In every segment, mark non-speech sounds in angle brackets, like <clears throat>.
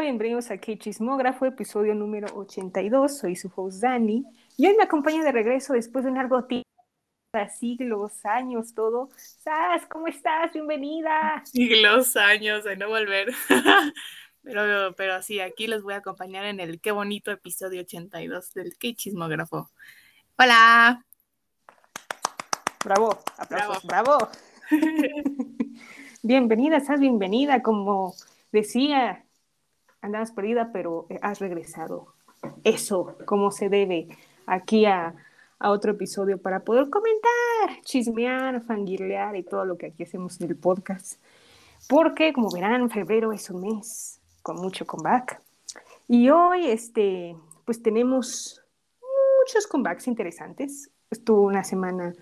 Hola, bienvenidos a K Chismógrafo, episodio número 82. Soy su host Dani y hoy me acompaña de regreso después de un largo tiempo, siglos, años, todo. Sas, ¿cómo estás? Bienvenida. Siglos, años de no volver. <laughs> pero, pero sí, aquí les voy a acompañar en el qué bonito episodio 82 del K Chismógrafo. Hola. Bravo, aplausos, bravo. bravo. <laughs> <laughs> bienvenida, estás bienvenida, como decía andabas perdida, pero eh, has regresado. Eso, como se debe, aquí a, otro episodio para poder comentar, chismear, fangirlear y todo lo que aquí hacemos en el podcast. Porque, como verán, febrero es un mes con mucho comeback. Y hoy, este, pues tenemos muchos comebacks interesantes. Estuvo una semana,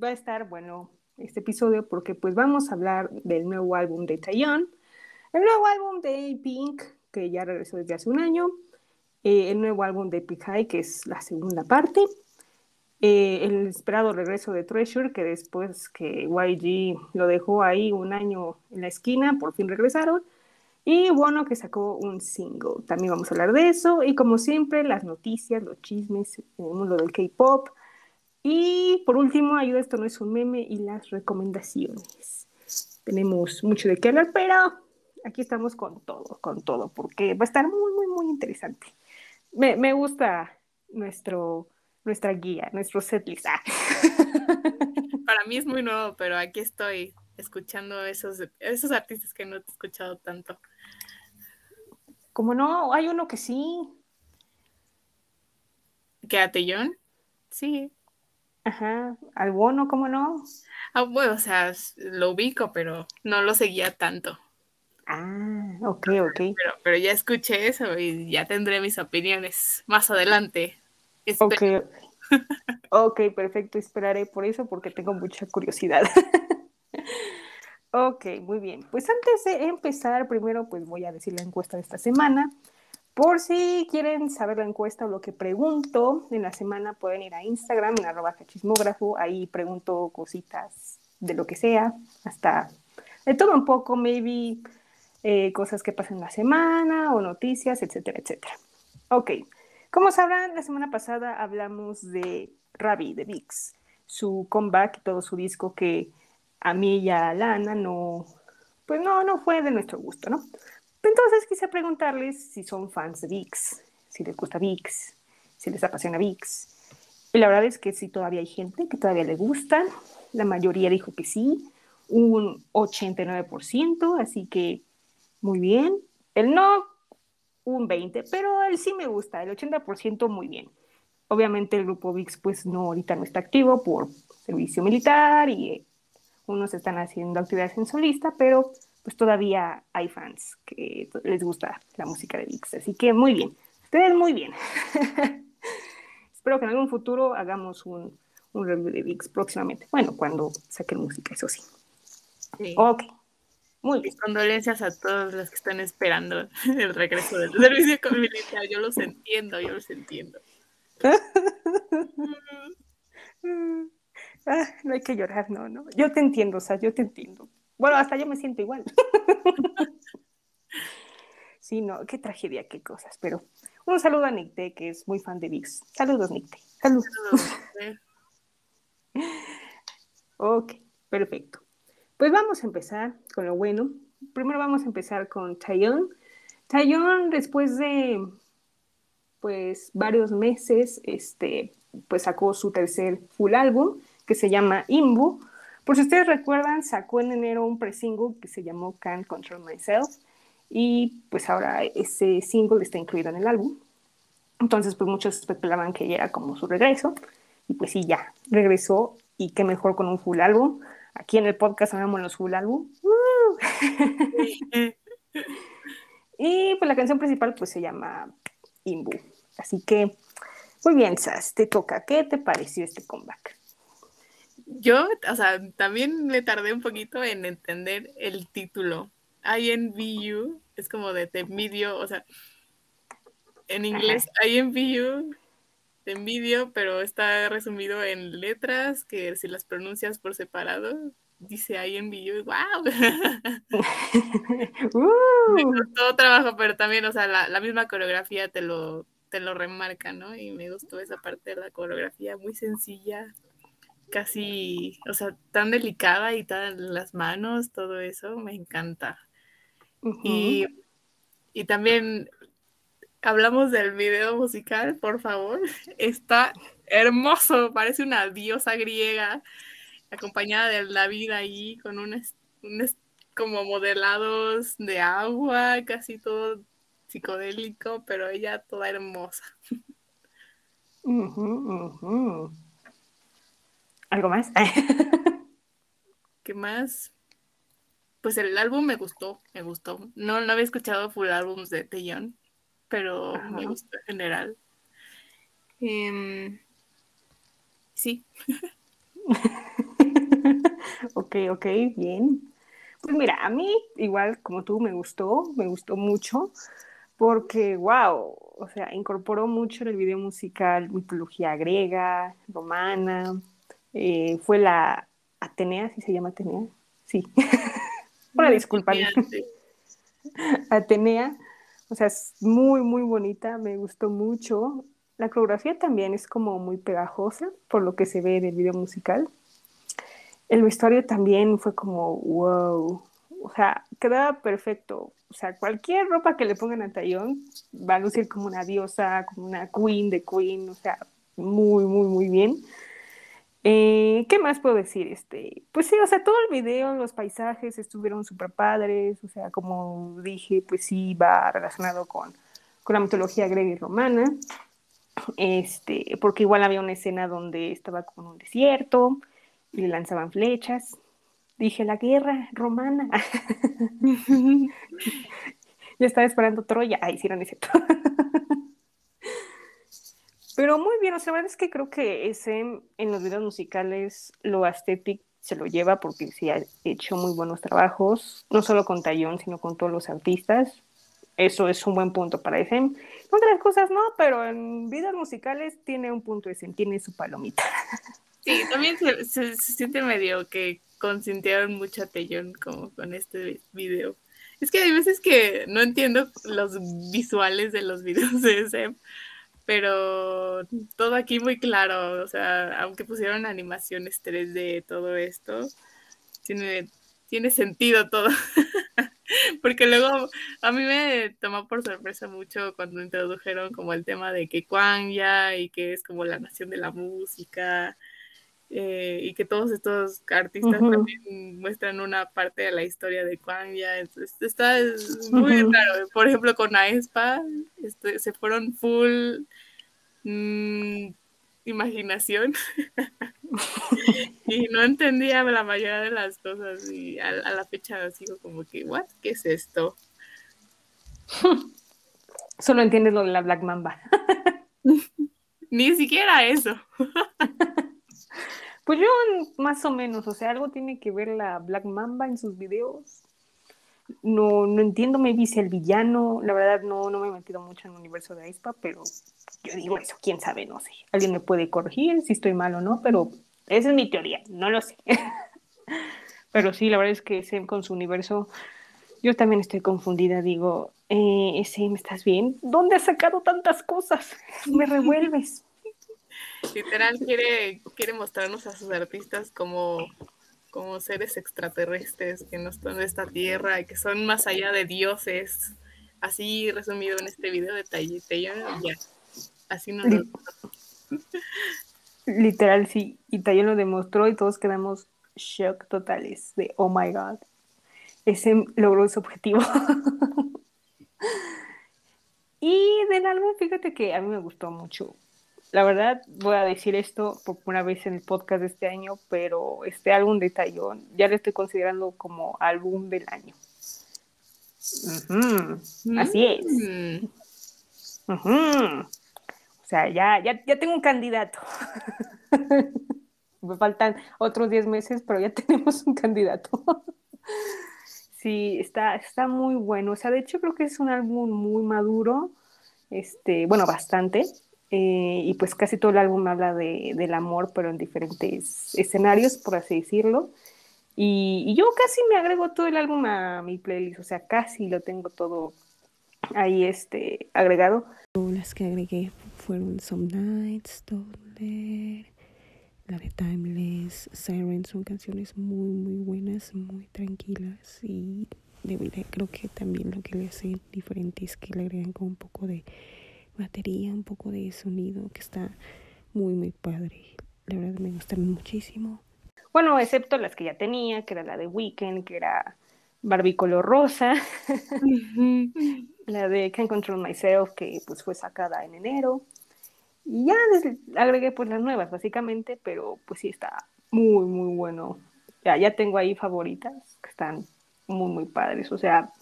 va a estar bueno este episodio porque pues vamos a hablar del nuevo álbum de Taeyong, el nuevo álbum de Pink, que ya regresó desde hace un año, eh, el nuevo álbum de High, que es la segunda parte, eh, el esperado regreso de Treasure, que después que YG lo dejó ahí un año en la esquina, por fin regresaron, y bueno, que sacó un single. También vamos a hablar de eso, y como siempre, las noticias, los chismes el mundo del K-Pop, y por último, ayuda, esto no es un meme, y las recomendaciones. Tenemos mucho de qué hablar, pero aquí estamos con todo, con todo, porque va a estar muy, muy, muy interesante. Me, me gusta nuestro, nuestra guía, nuestro setlist. Ah. <laughs> Para mí es muy nuevo, pero aquí estoy escuchando esos, esos artistas que no he escuchado tanto. Como no, hay uno que sí. ¿Que Atellón? Sí. Ajá, al bono, ¿cómo no? Ah, bueno, o sea, lo ubico, pero no lo seguía tanto. Ah, ok, ok. Pero, pero ya escuché eso y ya tendré mis opiniones más adelante. Ok. ok, perfecto. Esperaré por eso porque tengo mucha curiosidad. <laughs> ok, muy bien. Pues antes de empezar, primero pues voy a decir la encuesta de esta semana. Por si quieren saber la encuesta o lo que pregunto en la semana, pueden ir a Instagram en arroba chismógrafo. Ahí pregunto cositas de lo que sea, hasta de todo un poco, maybe eh, cosas que pasan la semana o noticias, etcétera, etcétera. Ok, como sabrán, la semana pasada hablamos de Ravi, de VIX, su comeback y todo su disco que a mí y a Lana no, pues no, no fue de nuestro gusto, ¿no? Entonces quise preguntarles si son fans de VIX, si les gusta VIX, si les apasiona VIX. Y la verdad es que sí, todavía hay gente que todavía le gusta. La mayoría dijo que sí, un 89%, así que muy bien. El no, un 20, pero él sí me gusta, el 80% muy bien. Obviamente el grupo VIX pues no, ahorita no está activo por servicio militar y eh, unos están haciendo actividades en solista, pero pues todavía hay fans que les gusta la música de VIX. Así que muy bien, ustedes muy bien. <laughs> Espero que en algún futuro hagamos un, un review de VIX próximamente. Bueno, cuando saquen música, eso sí. sí. Ok. Muy bien. condolencias a todos los que están esperando <laughs> el regreso del servicio militar. Yo los entiendo, yo los entiendo. <laughs> Ah, no hay que llorar, no, no. Yo te entiendo, o sea, yo te entiendo. Bueno, hasta yo me siento igual. <laughs> sí, no, qué tragedia, qué cosas. Pero un saludo a Nicte, que es muy fan de VIX. Saludos, Nicte. Saludos. Saludos. ok, perfecto. Pues vamos a empezar con lo bueno. Primero vamos a empezar con Taeyong. Taeyong, después de pues varios meses, este, pues sacó su tercer full álbum que se llama Imbu. Por si ustedes recuerdan, sacó en enero un pre-single que se llamó Can't Control Myself y pues ahora ese single está incluido en el álbum. Entonces, pues muchos especulaban que ya era como su regreso y pues sí, ya regresó y qué mejor con un full álbum. Aquí en el podcast hablamos los full álbum. y pues la canción principal pues se llama Imbu. Así que, muy bien, Sas, te toca. ¿Qué te pareció este comeback? Yo, o sea, también me tardé un poquito en entender el título. INVU es como de te envidio, o sea, en inglés INVU de envidio, pero está resumido en letras que si las pronuncias por separado dice ahí en video, wow. <laughs> <laughs> Me costó trabajo, pero también, o sea, la, misma coreografía te lo, te lo remarca, ¿no? Y me gustó esa parte de la coreografía, muy sencilla, casi, o sea, tan delicada y tan las manos, todo eso, me encanta. y, y también hablamos del video musical, por favor. Está hermoso, parece una diosa griega acompañada de la vida ahí con unos, como modelados de agua, casi todo psicodélico, pero ella toda hermosa. ¿Algo más? <laughs> ¿Qué más? Pues el álbum me gustó, me gustó. No, no había escuchado full álbums de Taeyong, pero me gustó en general. Em, sí. <laughs> ok, ok, bien. Pues mira, a mí igual como tú me gustó, me gustó mucho porque, wow, o sea, incorporó mucho en el video musical mitología griega, romana, eh, fue la Atenea, ¿sí se llama Atenea? Sí. <laughs> Una disculpa. <laughs> Atenea, o sea, es muy, muy bonita, me gustó mucho. La coreografía también es como muy pegajosa, por lo que se ve en el video musical. El vestuario también fue como, wow, o sea, quedaba perfecto. O sea, cualquier ropa que le pongan a Tallón va a lucir como una diosa, como una queen de queen, o sea, muy, muy, muy bien. Eh, ¿Qué más puedo decir? Este, pues sí, o sea, todo el video, los paisajes estuvieron súper padres, o sea, como dije, pues sí, va relacionado con, con la mitología griega y romana, este, porque igual había una escena donde estaba como en un desierto y le lanzaban flechas. Dije, la guerra romana. <laughs> <laughs> ya estaba esperando Troya. Ah, hicieron ese. <laughs> Pero muy bien, o sea, es que creo que ese en los videos musicales lo aesthetic se lo lleva porque sí ha hecho muy buenos trabajos, no solo con Tallón, sino con todos los artistas. Eso es un buen punto para ese. Otras cosas no, pero en videos musicales tiene un punto ese, tiene su palomita. <laughs> Sí, también se, siente medio que consintieron mucho a Tellón con este video. Es que hay veces que no entiendo los visuales de los videos de ese pero todo aquí muy claro, o sea, aunque pusieron animaciones 3D, todo esto, tiene, tiene sentido todo. <laughs> Porque luego a mí me tomó por sorpresa mucho cuando introdujeron como el tema de que ya y que es como la nación de la música eh, y que todos estos artistas también muestran una parte de la historia de ya Entonces está muy raro. Por ejemplo, con Aespa este, se fueron full Mm, imaginación <laughs> y no entendía la mayoría de las cosas y a, la fecha sigo como que, ¿what? ¿Qué es esto? <laughs> Solo entiendes lo de la Black Mamba. <laughs> Ni siquiera eso. Pues yo más o menos, o sea, algo tiene que ver la Black Mamba en sus videos. No, no entiendo, me dice el villano. La verdad, no, no me he metido mucho en el universo de Aespa, pero yo digo eso, quién sabe, no sé. Alguien me puede corregir si estoy mal o no, pero esa es mi teoría, no lo sé. <laughs> pero sí, la verdad es que ese con su universo, yo también estoy confundida. Digo, eh, ¿me estás bien? ¿Dónde has sacado tantas cosas? <laughs> Me revuelves. Literal quiere, quiere mostrarnos a sus artistas como, como seres extraterrestres que no están de esta tierra y que son más allá de dioses. Así resumido en este video de Taller, ya Así no <laughs> Literal, sí. Y Tayo lo demostró y todos quedamos shock totales de, oh my god, ese logró su objetivo. <laughs> y del álbum, fíjate que a mí me gustó mucho. La verdad, voy a decir esto por una vez en el podcast de este año, pero este álbum de Tallón ya lo estoy considerando como álbum del año. Así es. Uh o sea, ya, ya, ya tengo un candidato. <laughs> Me faltan otros 10 meses, pero ya <laughs> tenemos un candidato. sí, está, está muy bueno. O sea, de hecho creo que es un álbum muy maduro. Este, bueno, bastante. Eh, y pues casi todo el álbum habla de, del amor, pero en diferentes escenarios, por así decirlo. Y, yo casi me agrego todo el álbum a mi playlist, o sea, casi lo tengo todo ahí este, agregado. Las que agregué fueron Some Nights, Dollar, la de Timeless, Siren, son canciones muy, muy buenas, muy tranquilas y de verdad creo que también lo que le hace diferente es que le agregan como un poco de batería, un poco de sonido que está muy, muy padre. La verdad me gustan muchísimo. Bueno, excepto las que ya tenía, que era la de Weekend, que era Barbie color rosa, <laughs> la de Can't Control Myself, que pues fue sacada en enero. Y ya agregué pues las nuevas, básicamente, pero pues sí está muy, muy bueno. Ya, ya tengo ahí favoritas que están muy, muy padres. O sea,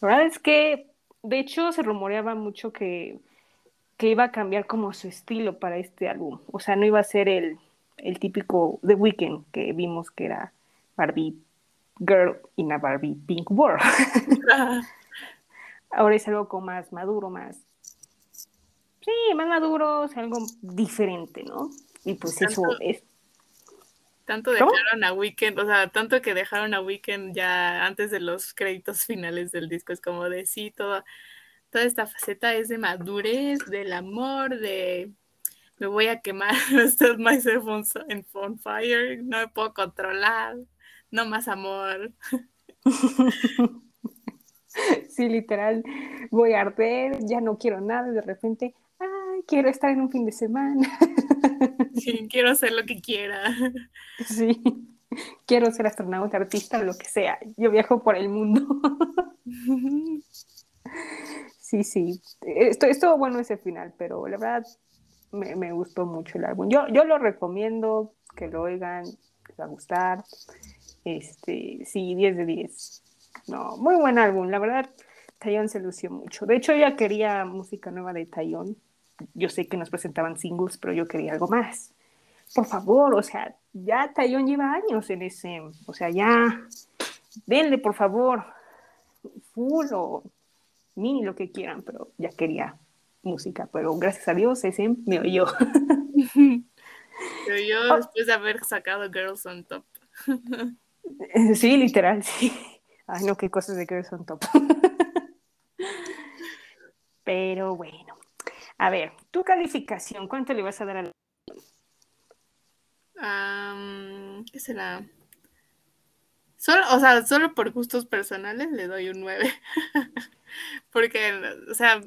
la verdad es que, de hecho, se rumoreaba mucho que, que iba a cambiar como su estilo para este álbum. O sea, no iba a ser el, el típico The Weeknd que vimos que era Barbie Girl y una Barbie Pink World. <laughs> Ahora es algo como más maduro, más. Sí, más maduro, es algo diferente, ¿no? Y pues eso es. Tanto dejaron a Weekend, o sea, tanto que dejaron a Weekend ya antes de los créditos <laughs> finales del disco, es como de sí, toda, toda esta faceta es de madurez, del amor, de me voy a quemar, set myself on, on fire, no me puedo controlar, no más amor. <laughs> Sí, literal, voy a arder, ya no quiero nada, de repente, ay, quiero estar en un fin de semana. <laughs> Sí, quiero hacer lo que quiera. Sí, quiero ser astronauta, artista, lo que sea. Yo viajo por el mundo. <laughs> Sí, sí, esto, estuvo bueno ese final, pero la verdad me, me, gustó mucho el álbum. Yo, yo lo recomiendo, que lo oigan, les va a gustar. Este, sí, 10 de 10. No, muy buen álbum, la verdad, Tayon se lució mucho. De hecho, ya quería música nueva de Tayon. Yo sé que nos presentaban singles, pero yo quería algo más. Por favor, o sea, ya Tayon lleva años en ese, o sea, ya, denle, por favor, full o mini, lo que quieran, pero ya quería música, pero gracias a Dios ese me oyó. <laughs> Me oyó después de haber sacado Girls on Top. <laughs> Sí, literal, sí. Ay, no, qué cosas de Girls on Top. <laughs> Pero bueno. A ver, tu calificación, ¿cuánto le vas a dar al um, ¿Qué será? Solo, o sea, solo por gustos personales le doy un 9. <laughs> Porque, o sea,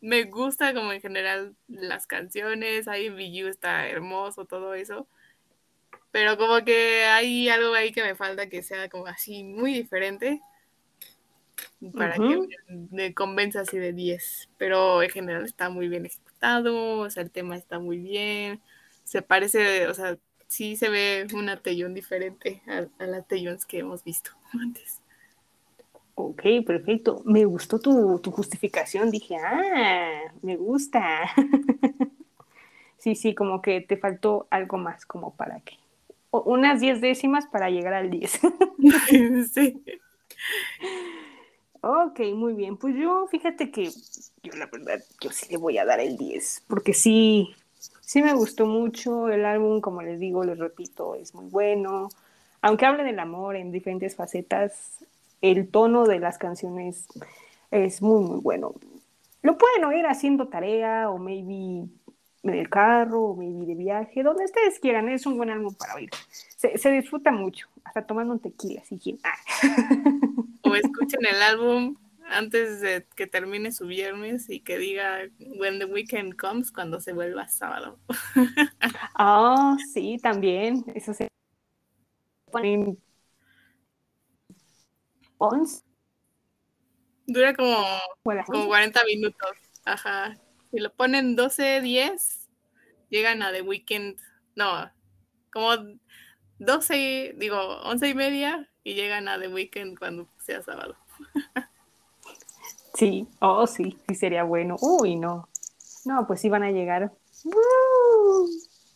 me gusta como en general las canciones, ahí VU está hermoso, todo eso. Pero como que hay algo ahí que me falta que sea como así muy diferente para que me, convenza así de 10. Pero en general está muy bien ejecutado, o sea, el tema está muy bien. Se parece, o sea, sí se ve una Tellón diferente a, a las que hemos visto <laughs> antes. Ok, perfecto. Me gustó tu, justificación. Dije, ah, me gusta. <laughs> sí, sí, como que te faltó algo más como para que. unas diez décimas para llegar al 10. <laughs> sí. Ok, muy bien. Pues yo, fíjate que yo la verdad, yo sí le voy a dar el 10, porque sí, sí me gustó mucho el álbum, como les digo, les repito, es muy bueno. Aunque hable del amor en diferentes facetas, el tono de las canciones es muy, muy bueno. Lo pueden oír haciendo tarea o maybe en el carro o maybe de viaje, donde ustedes quieran, es un buen álbum para oír. Se, disfruta mucho, hasta tomando un tequila, si ah. O escuchen el álbum antes de que termine su viernes y que diga When the Weekend Comes cuando se vuelva sábado. Ah, <laughs> sí, también. Eso se Dura como, como 40 minutos. Ajá. Si lo ponen 12, 10, llegan a The Weekend. No, como 12, digo, 11 y media y llegan a The Weekend cuando sea sábado. <laughs> Sí, oh, sí, sí sería bueno. Uy, no. No, pues sí van a llegar ¡uh!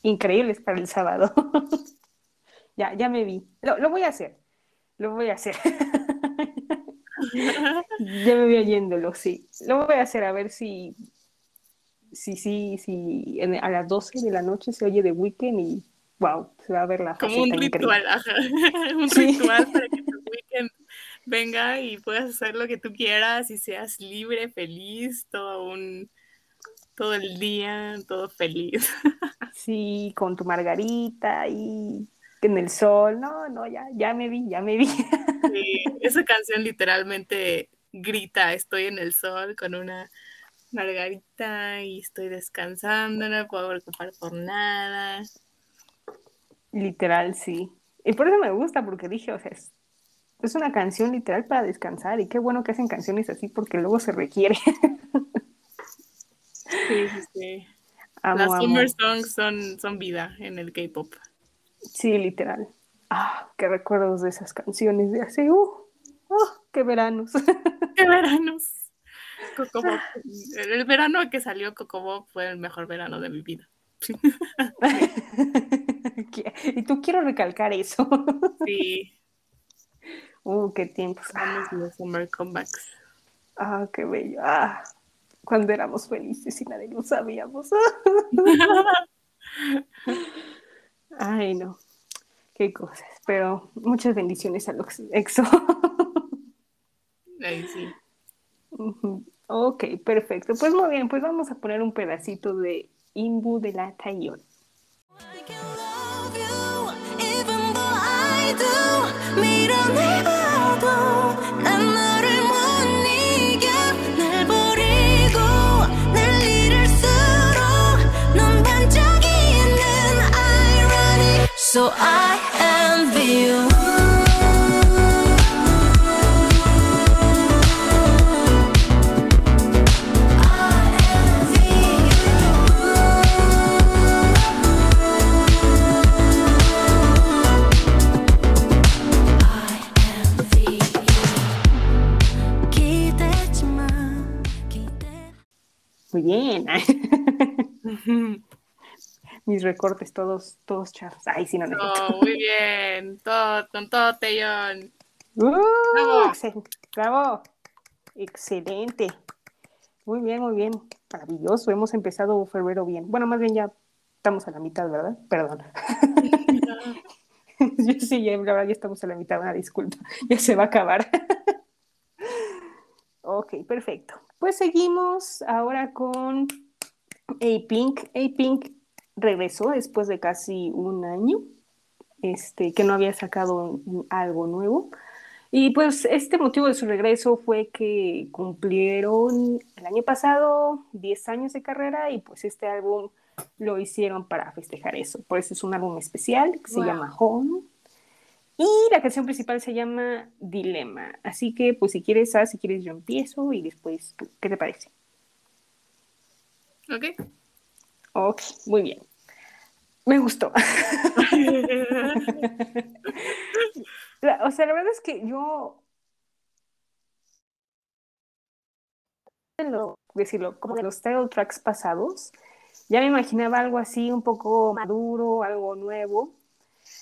increíbles para el sábado. <laughs> ya, ya me vi. Lo, lo voy a hacer. Lo voy a hacer. <laughs> ya me voy oyéndolo, sí. Lo voy a hacer a ver si, si, si, si a las 12 de la noche se oye de Weekend y wow, se va a ver la Como un ritual, ajá. <laughs> un ritual para que venga y puedas hacer lo que tú quieras y seas libre, feliz, todo un todo el día, todo feliz. <laughs> Sí, con tu margarita y en el sol. No, no, ya, ya me vi, ya me vi. <laughs> Sí, esa canción literalmente grita, estoy en el sol con una margarita y estoy descansando, no puedo preocupar por nada. Literal, sí. Y por eso me gusta, porque dije, o sea, es, es una canción literal para descansar y qué bueno que hacen canciones así porque luego se requiere. <laughs> Sí, sí, sí. Las summer songs son, son vida en el K-pop. Sí, literal. Ah, qué recuerdos de esas canciones de hace, uh, oh, qué veranos. <laughs> qué veranos. El verano que salió Cocobo fue el mejor verano de mi vida. <laughs> y tú quiero recalcar eso. Sí. Uh, qué tiempos. Vamos los summer comebacks. Ah, qué bello. Ah, cuando éramos felices y nadie lo sabíamos. <laughs> Ay, no. Qué cosas. Pero muchas bendiciones a los EXO. Ay, sí. Ok, perfecto. Pues muy bien, pues vamos a poner un pedacito de Imbu de la Tayon. So I envy you. Muy bien. <laughs> mis recortes todos, todos chafos. Ay, sí, no, no. muy bien, todo, con todo Tellón. <laughs> Uh, bravo. Excelente. Muy bien, muy bien. Maravilloso. Hemos empezado febrero bien. Bueno, más bien ya estamos a la mitad, ¿verdad? Perdón. Yo <laughs> sí, ya, la verdad ya estamos a la mitad, una disculpa. Ya se va a acabar. ok, perfecto. Pues seguimos ahora con A-Pink. A-Pink regresó después de casi un año, este, que no había sacado algo nuevo. Y pues este motivo de su regreso fue que cumplieron el año pasado 10 años de carrera y pues este álbum lo hicieron para festejar eso. Por eso es un álbum especial que se llama Home. Y la canción principal se llama Dilema. Así que pues si quieres, si quieres yo empiezo y después, ¿qué te parece? Ok. Ok, muy bien. Me gustó. <laughs> o sea, la verdad es que yo decirlo, como de los title tracks pasados, ya me imaginaba algo así un poco maduro, algo nuevo,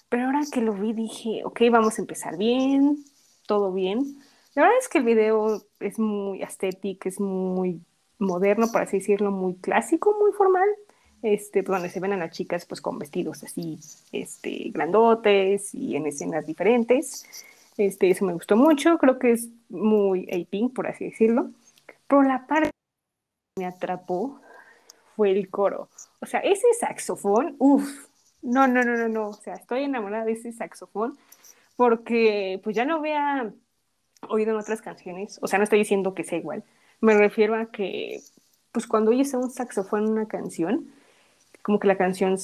pero ahora que lo vi dije, ok, vamos a empezar bien, todo bien. La verdad es que el video es muy estético, es muy moderno, por así decirlo, muy clásico, muy formal este, pues, donde se ven a las chicas pues con vestidos así, este, grandotes y en escenas diferentes. Este, eso me gustó mucho, creo que es muy A-Pink, por así decirlo. Pero la parte que me atrapó fue el coro. O sea, ese saxofón, uff, no, no, no, no, no, o sea, estoy enamorada de ese saxofón porque pues ya no había oído en otras canciones, o sea, no estoy diciendo que sea igual, me refiero a que pues cuando oyes un saxofón en una canción, como que la canción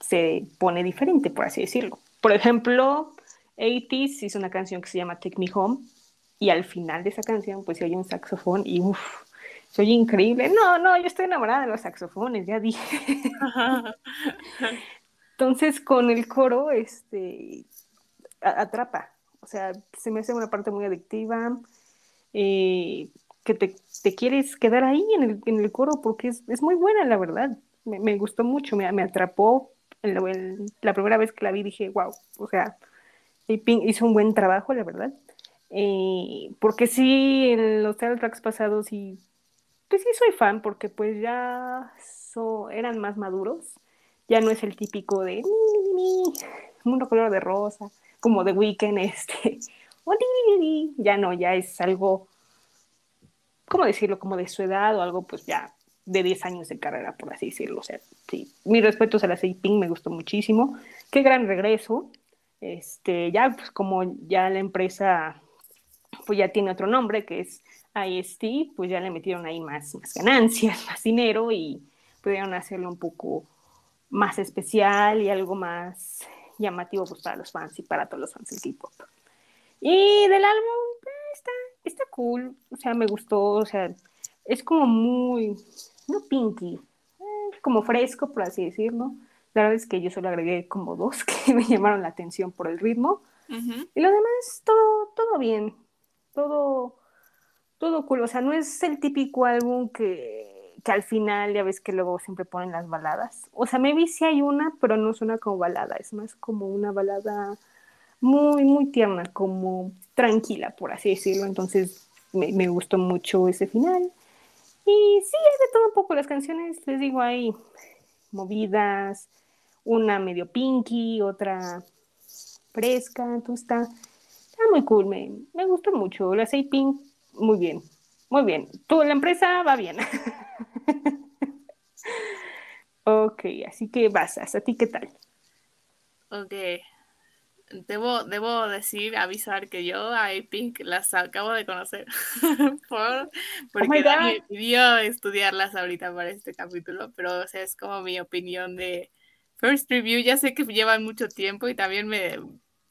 se pone diferente, por así decirlo. Por ejemplo, 80s hizo una canción que se llama Take Me Home y al final de esa canción pues se oye un saxofón y uff, se oye increíble. No, no, yo estoy enamorada de los saxofones, ya dije. <laughs> Entonces con el coro, este, atrapa. O sea, se me hace una parte muy adictiva. Eh, que te, quieres quedar ahí en el, en el coro porque es, es, muy buena, la verdad me, gustó mucho, me, atrapó. la primera vez que la vi dije, wow, o sea, hizo un buen trabajo, la verdad. Eh, porque sí, en los tracks pasados, y pues sí soy fan, porque pues ya eran más maduros, Ya no es el típico de mundo color de rosa, como de Weekend, <laughs> este. Ya no, ya es algo, ¿cómo decirlo? Como de su edad o algo, pues ya de 10 años de carrera, por así decirlo. O sea, sí, mis respetos a la Ping, me gustó muchísimo. Qué gran regreso. Este, ya, pues como ya la empresa, pues ya tiene otro nombre, que es IST, pues ya le metieron ahí más, más ganancias, <laughs> más dinero y pudieron hacerlo un poco más especial y algo más llamativo pues, para los fans y para todos los fans del K-pop. Y del álbum, pues, está, está cool, o sea, me gustó, o sea, es como muy, no pinky, eh, como fresco, por así decirlo. La verdad es que yo solo agregué como dos <laughs> que me llamaron la atención por el ritmo. Y lo demás, todo, todo bien, todo, todo cool. O sea, no es el típico álbum que, que al final ya ves que luego siempre ponen las baladas. O sea, vi si hay una, pero no suena como balada, es más como una balada muy, muy tierna, como tranquila, por así decirlo. Entonces me, me gustó mucho ese final. Y sí, hay de todo un poco las canciones, les digo, hay movidas, una medio pinky, otra fresca, entonces está, está muy cool, me, me gustó mucho. La 6 Pink, muy bien, muy bien. Tú, la empresa va bien. <laughs> <laughs> ok, así que vas, ¿a ti qué tal? Ok, debo, debo decir, avisar que yo a Pink las acabo de conocer <laughs> por, porque oh me pidió estudiarlas ahorita para este capítulo, pero o sea, es como mi opinión de First Review. Ya sé que llevan mucho tiempo y también me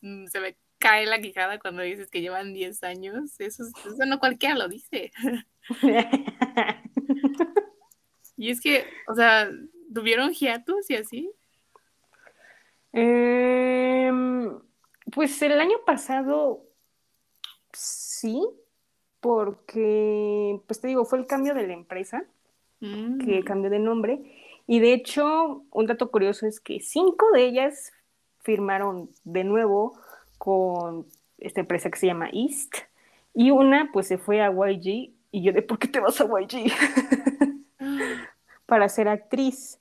mm, se me cae la quijada cuando dices que llevan 10 años. Eso, eso no cualquiera lo dice. <laughs> y es que, o sea, ¿tuvieron hiatus y así? Eh, pues el año pasado sí, porque, pues te digo, fue el cambio de la empresa, que mm. cambió de nombre. Y de hecho, un dato curioso es que cinco de ellas firmaron de nuevo con esta empresa que se llama East, y una pues se fue a YG, y yo de, ¿por qué te vas a YG? <laughs> Para ser actriz.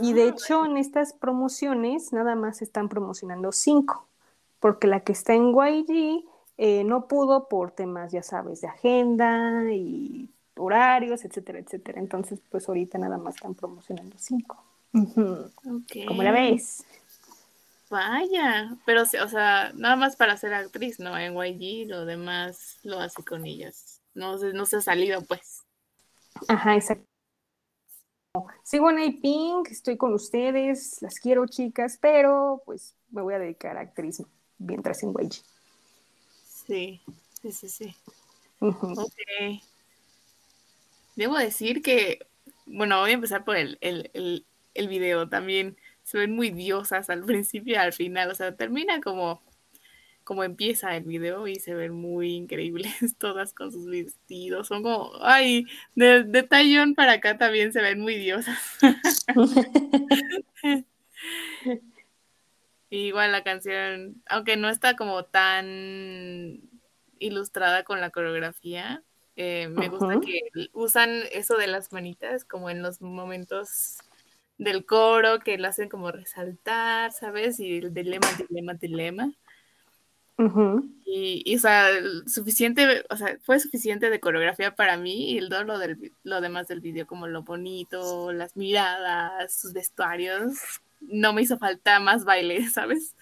Y de ah. hecho, en estas promociones nada más están promocionando cinco, porque la que está en YG eh, no pudo por temas, ya sabes, de agenda y horarios, etcétera, etcétera. Entonces, pues ahorita nada más están promocionando cinco. ¿Cómo la ves? Vaya, pero o sea, nada más para ser actriz, ¿no? En YG lo demás lo hace con ellas. No, no se ha salido, pues. Ajá, exacto. Sigo en Pink, estoy con ustedes, las quiero chicas, pero pues me voy a dedicar a actriz mientras en YG. Sí, sí, sí, sí. Ok. Debo decir que, bueno, voy a empezar por el, el, el video también. Se ven muy diosas al principio y al final, o sea, termina como como empieza el video y se ven muy increíbles <laughs> todas con sus vestidos. Son como, ay, de, de tallón para acá también se ven muy diosas. <laughs> Igual la canción, aunque no está como tan ilustrada con la coreografía, eh, me gusta que usan eso de las manitas como en los momentos del coro que lo hacen como resaltar, ¿sabes? Y el dilema, dilema, dilema y, o sea, suficiente, o sea, fue suficiente de coreografía para mí y todo lo, del, lo demás del video, como lo bonito, las miradas, sus vestuarios, no me hizo falta más baile, <laughs> ¿sabes?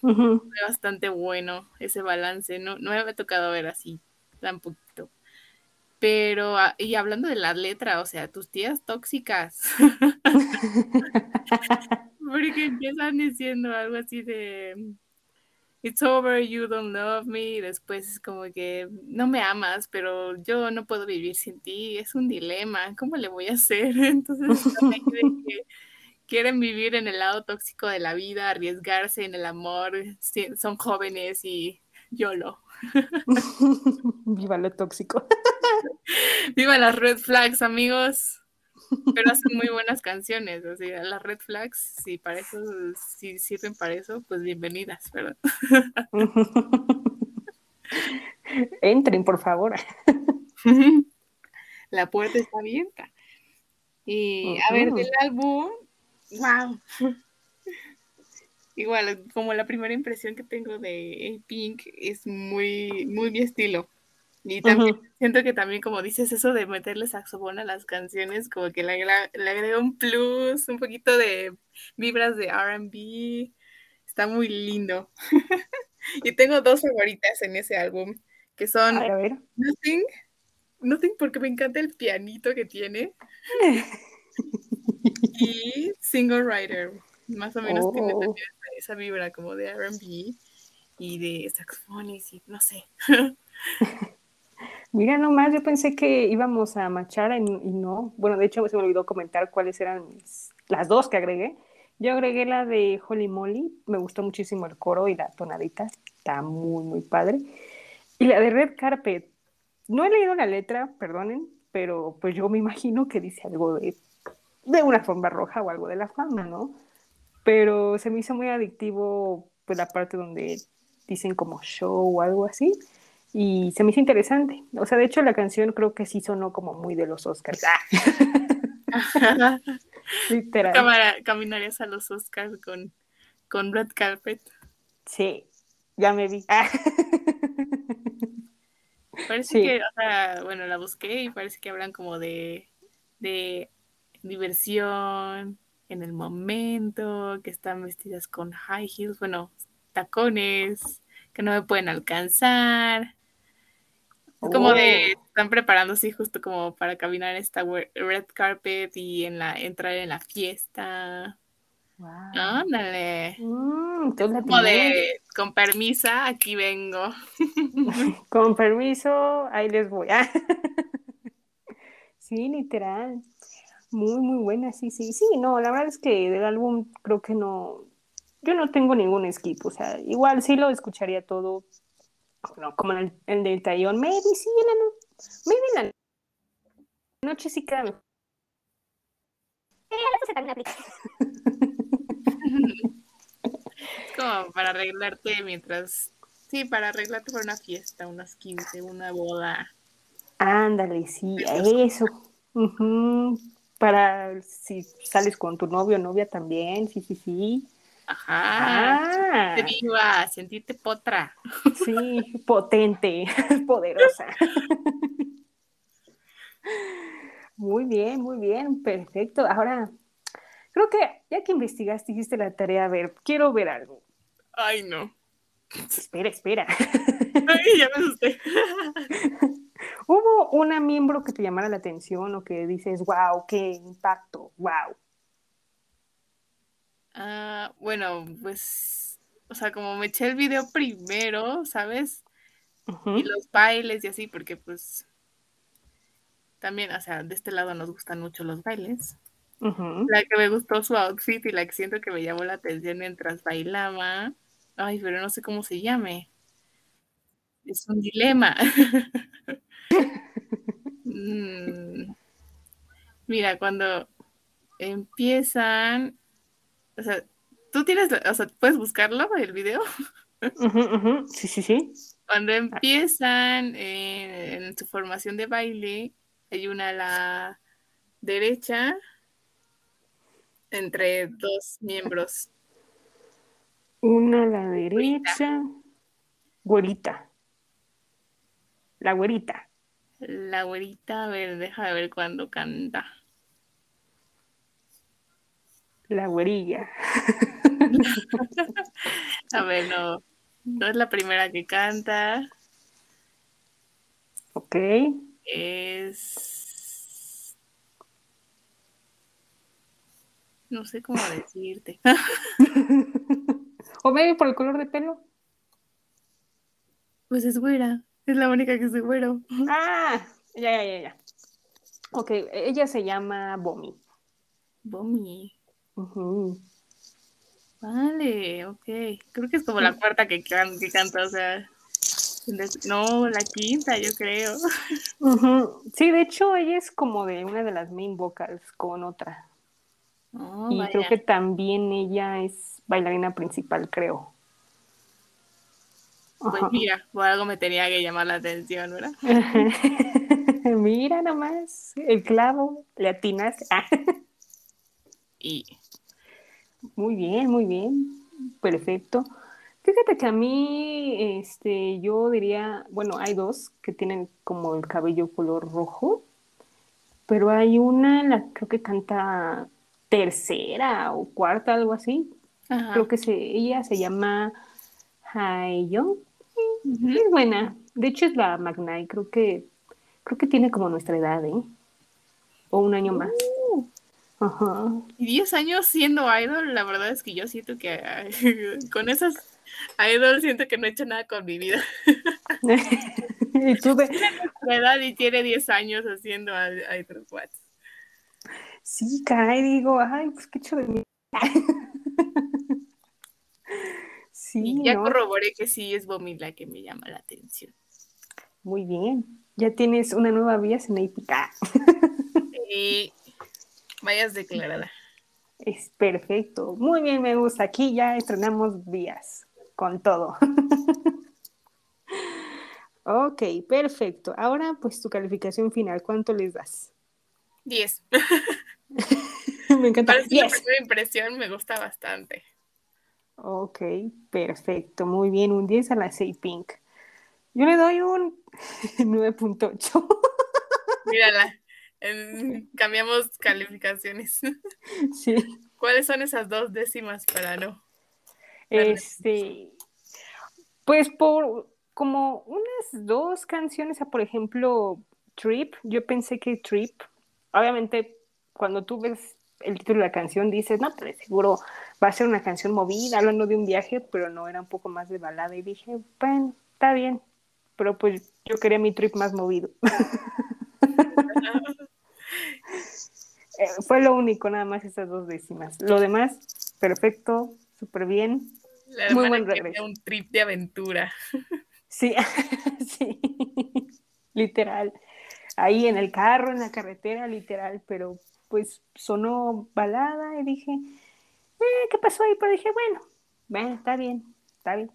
Fue bastante bueno ese balance, no, no me había tocado ver así tan poquito. Pero, ah, y hablando de la letra, o sea, tus tías tóxicas. <laughs> <laughs> Porque empiezan diciendo algo así de it's over, you don't love me, después es como que no me amas, pero yo no puedo vivir sin ti, es un dilema, ¿cómo le voy a hacer? <laughs> Entonces, que quieren vivir en el lado tóxico de la vida, arriesgarse en el amor, son jóvenes y YOLO. <laughs> Viva lo tóxico. <laughs> Viva las red flags, amigos pero hacen muy buenas canciones, o sea, las red flags, si para eso, si sirven para eso, pues bienvenidas, ¿verdad? <laughs> Entren, por favor. <laughs> La puerta está abierta. Y a ver, del álbum, wow. Igual, como la primera impresión que tengo de Pink es muy, muy mi estilo. Y también siento que también, como dices, eso de meterle saxofón a las canciones, como que le, le agrega un plus, un poquito de vibras de RB. Está muy lindo. <laughs> y tengo dos favoritas en ese álbum, que son Nothing, Nothing porque me encanta el pianito que tiene. <laughs> y Single Rider. Más o menos tiene oh. esa, vibra como de RB y de saxofones y no sé. <laughs> Mira nomás, yo pensé que íbamos a machar y, no. Bueno, de hecho se me olvidó comentar cuáles eran las dos que agregué. Yo agregué la de Holly Molly, me gustó muchísimo el coro y la tonadita, está muy, muy padre. Y la de Red Carpet, no he leído la letra, perdonen, pero pues yo me imagino que dice algo de, de una forma roja o algo de la fama, ¿no? Pero se me hizo muy adictivo pues la parte donde dicen como show o algo así y se me hizo interesante. O sea, de hecho la canción creo que sí sonó como muy de los Oscars. <laughs> <laughs> Literal. caminarías a los Oscars con, con Red Carpet. Sí, ya me vi. <laughs> parece que, o sea, bueno, la busqué y parece que hablan como de, de diversión en el momento, que están vestidas con high heels, bueno, tacones, que no me pueden alcanzar, como de, están preparándose justo como para caminar esta red carpet y en la entrar en la fiesta. Wow. Ándale. Mm, como de, con permiso, aquí vengo. <laughs> con permiso, ahí les voy. <laughs> sí, literal. Muy, muy buena, sí, sí. Sí, no, la verdad es que del álbum creo que no, yo no tengo ningún skip, o sea, igual sí lo escucharía todo, no, como el, el de Tallón, maybe sí, en la, maybe en la noche sí queda mejor. <laughs> como para arreglarte mientras, sí, para arreglarte para una fiesta, unas 15, una boda. Ándale, sí, eso. Para si sales con tu novio o novia también, sí, sí, sí. Ajá. Te viva, sentirte potra. Sí, potente, <laughs> poderosa. Muy bien, muy bien, perfecto. Ahora, creo que ya que investigaste, hiciste la tarea, a ver, quiero ver algo. Ay, no. Espera, espera. Ay, ya me asusté. <laughs> ¿Hubo una miembro que te llamara la atención o que dices, wow, qué impacto, wow? Ah, bueno, pues, o sea, como me eché el video primero, ¿sabes? Y los bailes y así, porque pues también, o sea, de este lado nos gustan mucho los bailes. La que me gustó su outfit y la que siento que me llamó la atención mientras bailaba. Ay, pero no sé cómo se llame. Es un dilema. <laughs> Mm. Mira, cuando empiezan o sea, tú tienes, o sea, puedes buscarlo, el video. Sí, sí, sí. Cuando empiezan en, su formación de baile, hay una a la derecha entre dos miembros. Una a la derecha. Güerita. La güerita. La güerita, a ver, deja de ver cuándo canta. La güerilla. <laughs> A ver, no. No es la primera que canta. Ok. Es. No sé cómo decirte. <laughs> ¿O maybe por el color de pelo? Pues es güera. Es la única que es de güero. Ah, ya, ya, ya, ya. Ok, ella se llama Bomi. Bomi. Vale, ok. Creo que es como la cuarta que, canta, o sea. No, la quinta, yo creo. <laughs> Sí, de hecho, ella es como de una de las main vocals con otra. Oh, y creo que también ella es bailarina principal, creo. Pues mira, por algo me tenía que llamar la atención, ¿verdad? <laughs> mira nomás, el clavo, le atinas. <laughs> y Muy bien, muy bien. Perfecto. Fíjate que a mí, este, yo diría, bueno, hay dos que tienen como el cabello color rojo, pero hay una, la creo que canta tercera o cuarta, algo así. Ajá. Creo que se, ella se llama Haeyoung. Es buena. De hecho es la Magnai, creo que creo que tiene como nuestra edad, ¿eh? O un año más. Ajá. y 10 años siendo idol, la verdad es que yo siento que <laughs> con esas idol siento que no he hecho nada con mi vida. <laughs> y tú de, La edad y tiene 10 años haciendo idol what? sí, caray, digo, ay, pues qué hecho de mí. <laughs> sí, Y ya ¿no? corroboré que sí es Bomi la que me llama la atención. Muy bien. Ya tienes una nueva vía cinética. Y vayas declarada. Es perfecto. Muy bien, me gusta. Aquí ya estrenamos vías con todo. <laughs> ok, perfecto. Ahora, pues tu calificación final, ¿cuánto les das? 10. <laughs> <laughs> me encanta. Parece la primera impresión, me gusta bastante. Ok, perfecto. Muy bien, un 10 a la 6 Pink. Yo le doy un 9.8. Mírala. En- <laughs> cambiamos calificaciones. <laughs> sí. ¿Cuáles son esas dos décimas para no? Este, pues por como unas dos canciones, por ejemplo, Trip, yo pensé que Trip, obviamente cuando tú ves el título de la canción dices, no, pero seguro va a ser una canción movida, hablando de un viaje, pero no, era un poco más de balada y dije, bueno, está bien, pero pues yo quería mi Trip más movido. <laughs> Eh, fue lo único, nada más esas dos décimas. Lo demás, perfecto, súper bien. La Muy buen regreso. un trip de aventura. Sí, <laughs> sí, literal. Ahí en el carro, en la carretera, literal, pero pues sonó balada y dije, eh, ¿qué pasó ahí? Pero dije, bueno, bueno, está bien, está bien.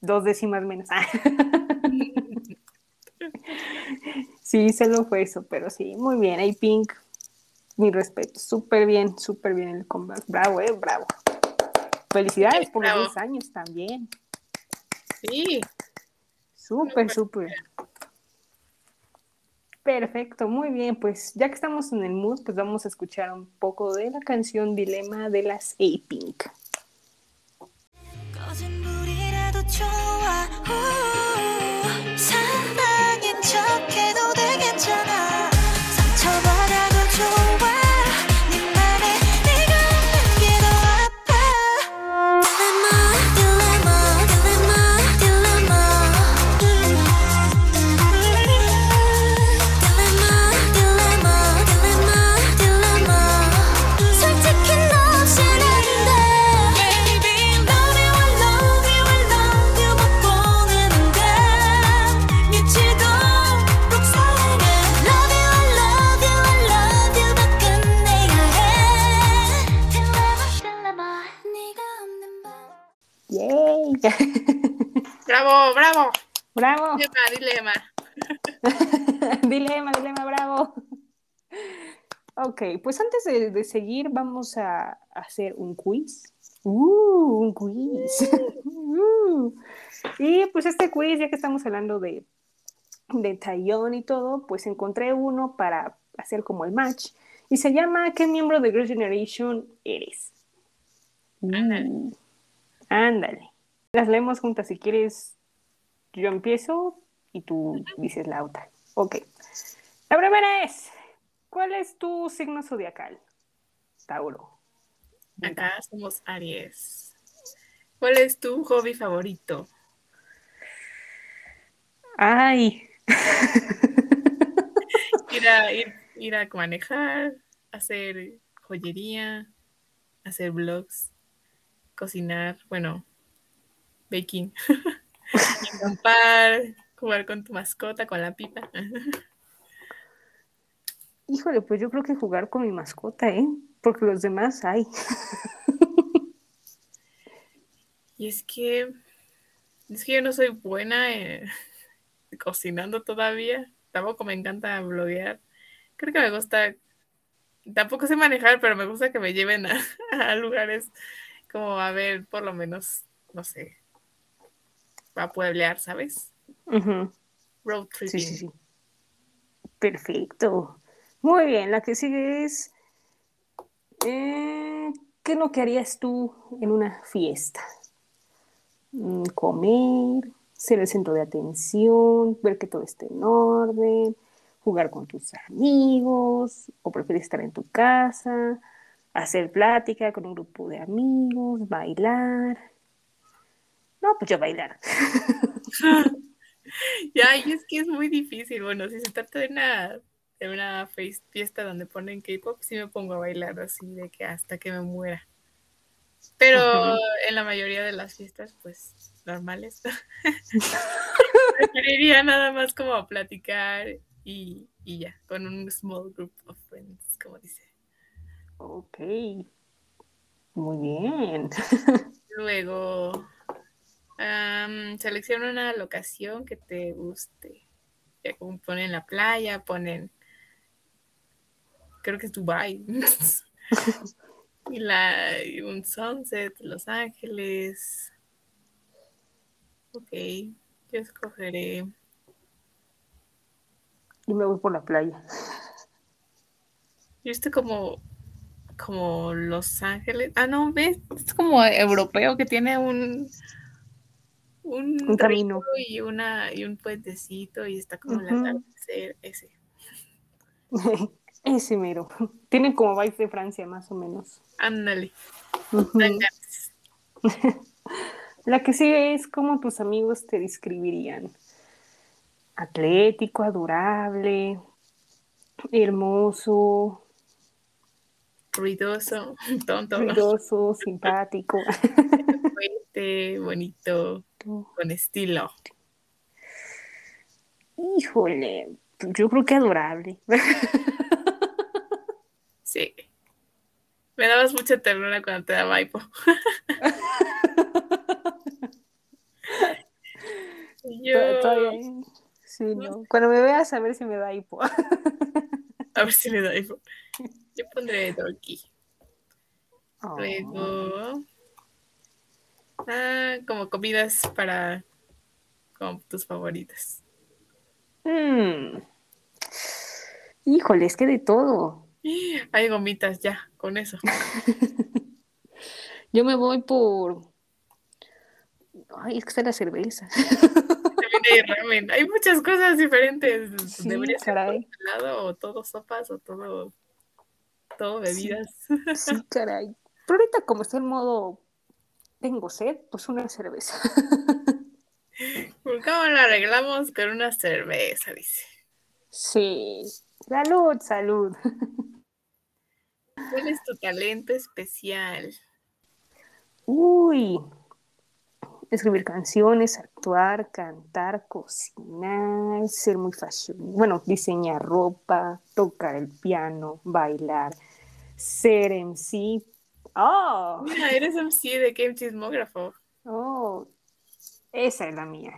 Dos décimas menos. <laughs> sí, solo fue eso, pero sí, muy bien. Ahí Pink, mi respeto, súper bien, súper bien el comeback. Bravo, eh, bravo. Felicidades por Bravo. los 10 años también. Sí, Súper, súper. Perfecto, muy bien. Pues ya que estamos en el mood, pues vamos a escuchar un poco de la canción Dilema de las A-Pink. 척해도 돼 괜찮아 <laughs> bravo, bravo. ¡Bravo! Dilema, dilema. dilema, dilema, bravo. Ok, pues antes de, de seguir vamos a hacer un quiz. Uh, un quiz. <laughs> Uh. Y pues este quiz, ya que estamos hablando de, de Taeyong y todo, pues encontré uno para hacer como el match. Y se llama ¿Qué miembro de Girls' Generation eres? Ándale. Uh, ándale. Las leemos juntas si quieres. Yo empiezo y tú dices la otra. Ok. La primera es, ¿cuál es tu signo zodiacal? Tauro. Acá somos Aries. ¿Cuál es tu hobby favorito? Ay, <laughs> Ir a, ir, ir a manejar, hacer joyería, hacer vlogs, cocinar, bueno, baking, <laughs> acampar, jugar con tu mascota, con la pipa. <laughs> híjole, pues yo creo que jugar con mi mascota, ¿eh? Porque los demás hay. <laughs> Y es que, es que yo no soy buena eh, cocinando todavía. Tampoco me encanta bloguear. Creo que me gusta tampoco sé manejar, pero me gusta que me lleven a, a lugares como a ver, por lo menos, no sé, a pueblear, ¿sabes? Road Sí, tripping. sí, sí. Perfecto. Muy bien, la que sigue es, eh, ¿qué es lo que harías tú en una fiesta? Mm, Comer, ser el centro de atención, ver que todo esté en orden, jugar con tus amigos, o prefieres estar en tu casa, hacer plática con un grupo de amigos, bailar. No, pues yo bailar. <laughs> Ya, y es que es muy difícil. Bueno, si se trata de una, de una fiesta donde ponen K-pop, sí me pongo a bailar así de que hasta que me muera. Pero en la mayoría de las fiestas, pues, normales. <laughs> Preferiría nada más como platicar y, y ya, con un small group of friends, como dice. Ok. Muy bien. <laughs> Luego, am, selecciona una locación que te guste. Ya como ponen la playa, ponen, creo que es Dubai. <laughs> y la, y un sunset, Los Ángeles. Ok, yo escogeré. Y me voy por la playa. Yo estoy como, como Los Ángeles. Ah, no, ves, es como europeo que tiene un, un, Un camino. y una y un puentecito y está como el Ujú. atardecer ese. <laughs> Ese mero. <laughs> Tienen como vibes de Francia, más o menos. Ándale. <laughs> La que sigue es cómo tus amigos te describirían. Atlético, adorable, hermoso, Ruidoso, <laughs> tonto, ruidoso, simpático. <laughs> fuerte, bonito, con estilo. Híjole, yo creo que adorable. Sí. Me dabas mucha ternura cuando te daba hipo. <laughs> Yo, Todavía- Sí, no. Cuando me veas a ver si me da hipo. a ver si me da hipo. Yo pondré Donkey. Oh. Luego, ah, como comidas para como tus favoritas. Mm. Híjole, es que de todo. <gasps> Hay gomitas ya, con eso. <laughs> Yo me voy por. Ay, es que está la cerveza. <laughs> También hay ramen. Hay muchas cosas diferentes. Sí, Debería ser salado o todo sopas o todo, todo bebidas. Sí, <laughs> caray. Pero ahorita, como está en modo. Tengo sed, pues una cerveza. ¿Por ¿Cómo lo arreglamos con una cerveza? Dice. Sí. Salud, salud. ¿Cuál es tu talento especial? Uy. Escribir canciones, actuar, cantar, cocinar, ser muy fashion. Bueno, diseñar ropa, tocar el piano, bailar, ser MC. Oh, <laughs> Mira, eres MC de Game Chismógrafo. oh, esa es la mía.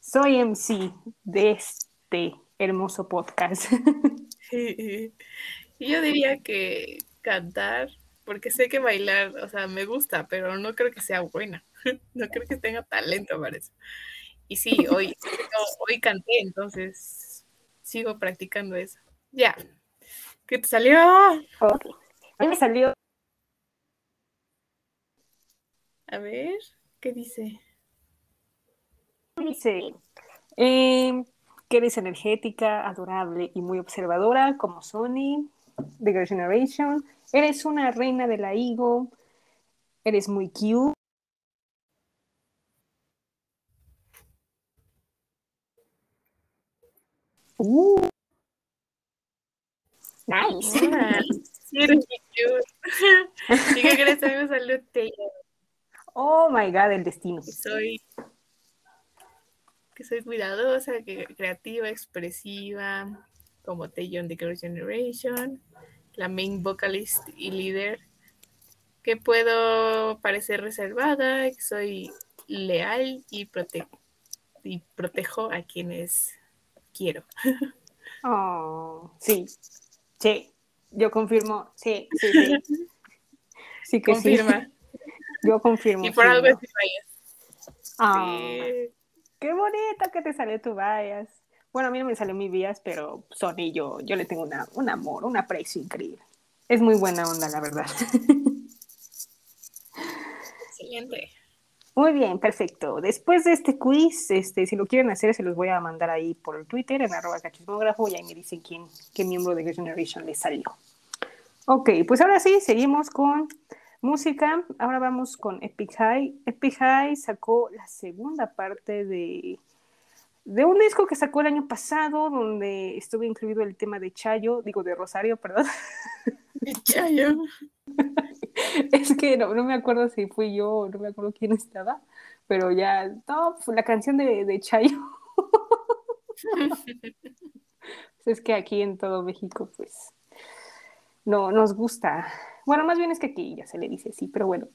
Soy MC de este hermoso podcast. <laughs> Y yo diría que cantar, porque sé que bailar, o sea, me gusta, pero no creo que sea buena. <laughs> No creo que tenga talento para eso. Y sí, <laughs> hoy, hoy canté, entonces sigo practicando eso. Ya. ¿Qué te salió? Ok. A mí me salió A ver, ¿qué dice? Dice eh, que eres energética, adorable y muy observadora, como Sony, de Girl Generation. Eres una reina de la ego. Eres muy cute. Uh. Nice. Hola, <laughs> sí eres muy cute. ¿Y qué crees? A mí me salió Taylor, Oh my god, el destino. que soy que soy cuidadosa, que creativa, expresiva, como Taeyeon de Girl Generation, la main vocalist y líder, que puedo parecer reservada, que soy leal y, prote- y protejo a quienes quiero. <laughs> Oh, sí. Sí. Yo confirmo, sí, sí, sí. Sí que Confirma. sí. <laughs> Yo confirmo. Y por sí, algo ¿no? es. Ah, Sí. Qué bonito que te salió tu bias. Bueno, a mí no me salió mi bias, pero Sony yo, yo le tengo una, un amor, un aprecio increíble. Es muy buena onda, la verdad. <laughs> Excelente. Muy bien, perfecto. Después de este quiz, este, si lo quieren hacer, se los voy a mandar ahí por el Twitter, en arroba cachismógrafo, y ahí me dicen quién, qué miembro de Girls' Generation les salió. Ok, pues ahora sí, seguimos con música. Ahora vamos con Epic High. Epic High sacó la segunda parte de, de un disco que sacó el año pasado, donde estuvo incluido el tema de Chayo, digo de Rosario, perdón. Chayo. <laughs> Es que no, no me acuerdo si fui yo o no me acuerdo quién estaba, pero ya, no, fue la canción de, de Chayo. Pues <laughs> es que aquí en todo México, pues, no nos gusta. Bueno, más bien es que aquí ya se le dice así, pero bueno.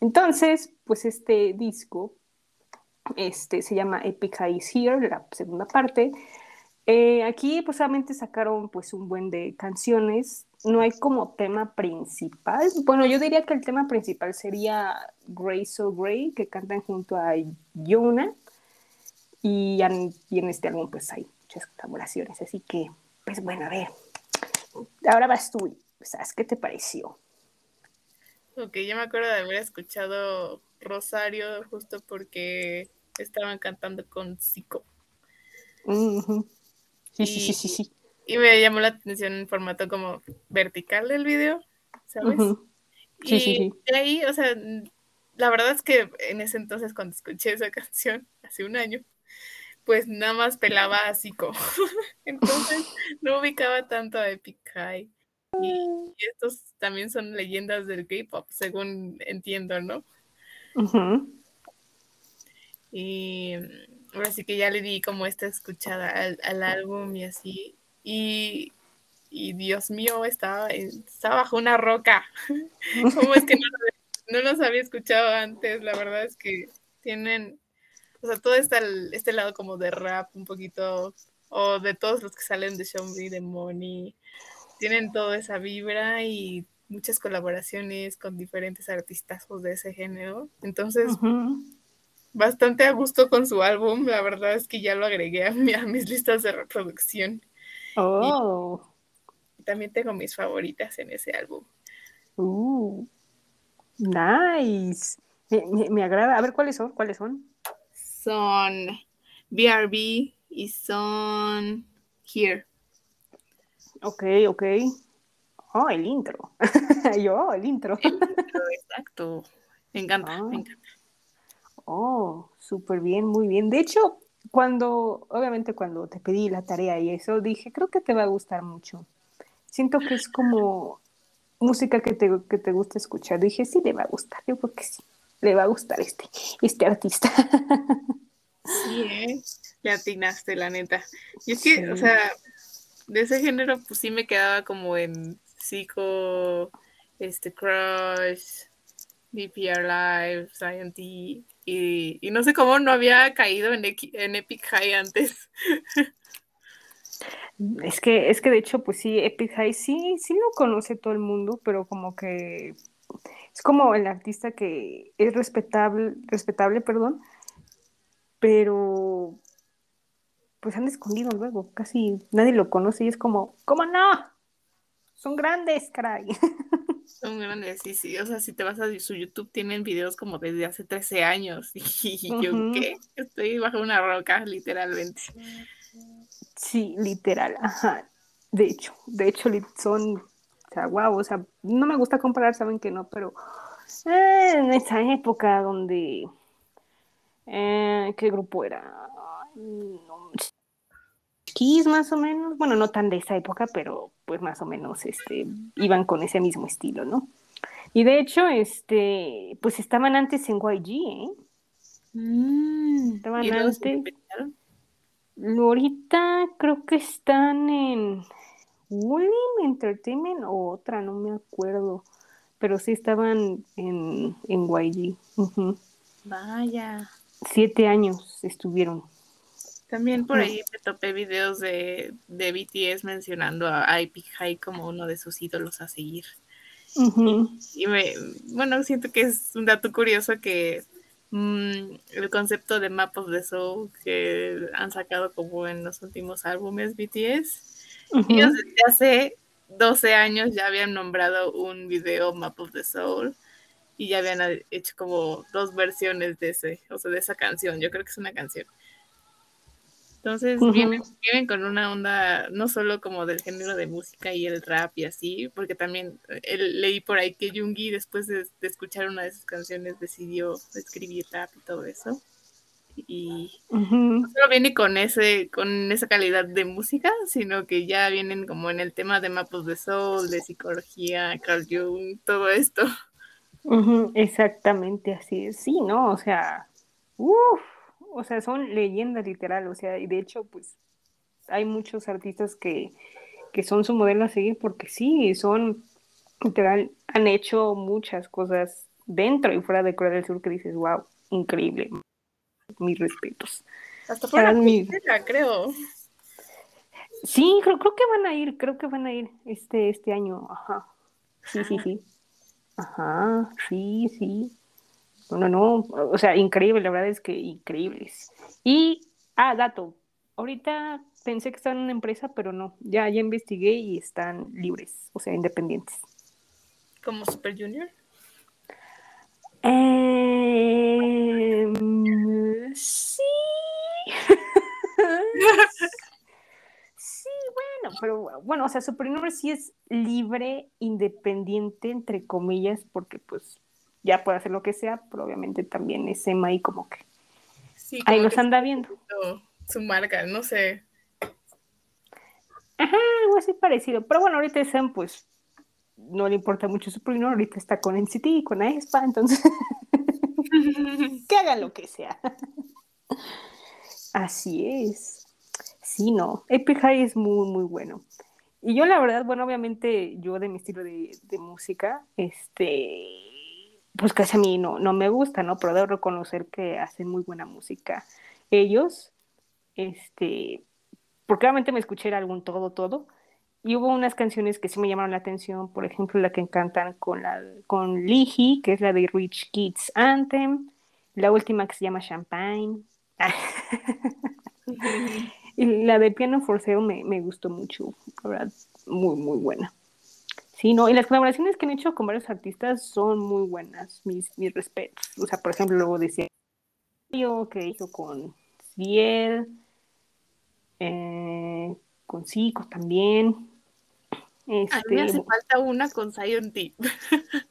Entonces, pues este disco este, se llama Epic is Here, la segunda parte. Eh, aquí pues solamente sacaron pues un buen de canciones, no hay como tema principal. Bueno, yo diría que el tema principal sería Grey So Grey, que cantan junto a Yona. Y en este álbum pues hay muchas colaboraciones, así que pues bueno, a ver. Ahora vas tú, ¿sabes qué te pareció? Ok, yo me acuerdo de haber escuchado Rosario justo porque estaban cantando con Zico. Sí, sí, sí, sí, sí. Y me llamó la atención el formato como vertical del video, ¿sabes? Sí, y sí, sí. de ahí, o sea, la verdad es que en ese entonces cuando escuché esa <laughs> canción, hace un año, pues nada más pelaba a Zico. <laughs> Entonces no ubicaba tanto a Epic High. Y, y estos también son leyendas del K-pop, según entiendo, ¿no? Y mm, ahora sí que ya le di como esta escuchada al, al álbum y así. Y, y Dios mío, estaba, estaba bajo una roca. <laughs> ¿Cómo es que no, no los había escuchado antes? La verdad es que tienen, o sea, todo este, este lado como de rap un poquito, o de todos los que salen de Show Me the Money, tienen toda esa vibra y muchas colaboraciones con diferentes artistas de ese género. Entonces, Ujú. Bastante a gusto con su álbum. La verdad es que ya lo agregué a, mi- a mis listas de reproducción. Oh. También tengo mis favoritas en ese álbum. Uh. Nice. Me, me- me agrada. A ver, ¿cuáles son? ¿Cuáles son? Son BRB y son Here. Ok, ok. Oh, el intro. <laughs> Yo, el intro. Exacto. Me encanta, Ah. me encanta. Oh, súper bien, muy bien. De hecho, cuando, obviamente cuando te pedí la tarea y eso, dije, creo que te va a gustar mucho. Siento que es como música que te, que te gusta escuchar. Dije, sí, le va a gustar. Yo creo que sí. Le va a gustar este, este artista. <laughs> Sí, ¿eh? Le atinaste, la neta. Y es que, Sí. o sea, de ese género, pues sí me quedaba como en Psycho, este, Crush, BPR Live, Science y, y no sé cómo no había caído en, en Epic High antes. <laughs> Es que, es que de hecho, pues sí, Epic High sí, sí lo conoce todo el mundo, pero como que es como el artista que es respetable, respetable, perdón, pero pues han escondido luego, casi nadie lo conoce y es como, ¿cómo no? Son grandes, caray. <laughs> Son grandes, sí, sí. O sea, si te vas a su YouTube, tienen videos como desde hace 13 años. <laughs> Y yo. ¿qué? Estoy bajo una roca, literalmente. Sí, literal, ajá. De hecho, de hecho son, o sea, wow, o sea, no me gusta comparar, saben que no, pero eh, en esa época donde, eh, ¿qué grupo era? Kiss más o menos, bueno, no tan de esa época, pero pues más o menos, este, iban con ese mismo estilo, ¿no? Y de hecho, este, pues estaban antes en YG, ¿eh? Estaban ¿Y luego se antes. Ahorita creo que están en Woollim Entertainment o otra, no me acuerdo. Pero sí estaban en, en YG. Vaya. Siete años estuvieron. También por ahí me topé videos de, de BTS mencionando a Ipy High como uno de sus ídolos a seguir. Y me, bueno, siento que es un dato curioso que mm, el concepto de Map of the Soul que han sacado como en los últimos álbumes BTS, Ujú. ellos desde hace 12 años ya habían nombrado un video Map of the Soul y ya habían hecho como dos versiones de ese, o sea, de esa canción. Yo creo que es una canción. Entonces vienen, vienen con una onda no solo como del género de música y el rap y así, porque también eh, el- leí por ahí que Jungi después de, de escuchar una de sus canciones decidió escribir rap y todo eso. Y no solo viene con ese, con esa calidad de música, sino que ya vienen como en el tema de Map of the Soul, de psicología, Carl Jung, todo esto. Exactamente así es. Sí, ¿no? O sea, uff, o sea, son leyendas literal, o sea, y de hecho, pues hay muchos artistas que, que son su modelo a seguir porque sí, son literal, han hecho muchas cosas dentro y fuera de Corea del Sur que dices, wow, increíble. Mis respetos. Hasta fuera Para mí. creo. Sí, creo, creo que van a ir, creo que van a ir este, este año. Ajá. Sí, sí, sí. Ajá, sí, sí. No, no, no. O sea, increíble, la verdad es que increíbles. Y, ah, dato. Ahorita pensé que estaban en una empresa, pero no. Ya, ya investigué y están libres, o sea, independientes. Como Super Junior. Eh, sí. <laughs> sí, bueno, pero bueno, o sea, Supernova sí es libre, independiente, entre comillas, porque pues ya puede hacer lo que sea, pero obviamente también es Emma y como que Sí, ahí los anda viendo. su- Su marca, no sé. Ajá, algo así parecido. Pero bueno, ahorita Sam, pues, no le importa mucho Supernova, ahorita está con NCT, con aespa, entonces <laughs> que hagan lo que sea. Así es. Sí, no. Epic High es muy, muy bueno. Y yo, la verdad, bueno, obviamente, yo de mi estilo de, de música, este, pues casi a mí no, no me gusta, ¿no? Pero debo reconocer que hacen muy buena música ellos. Este, porque obviamente me escuché el álbum todo, todo. Y hubo unas canciones que sí me llamaron la atención, por ejemplo, la que cantan con, la, con Lihi, que es la de Rich Kids Anthem, la última que se llama Champagne. <laughs> y la de Piano Forceo me, me gustó mucho, la verdad, muy, muy buena. Sí, no, y las colaboraciones que han hecho con varios artistas son muy buenas, mis, mis respetos. O sea, por ejemplo, luego decía yo que hizo con Ciel, eh, con Zico también. A mí me hace Este, falta una con Zion T. <laughs>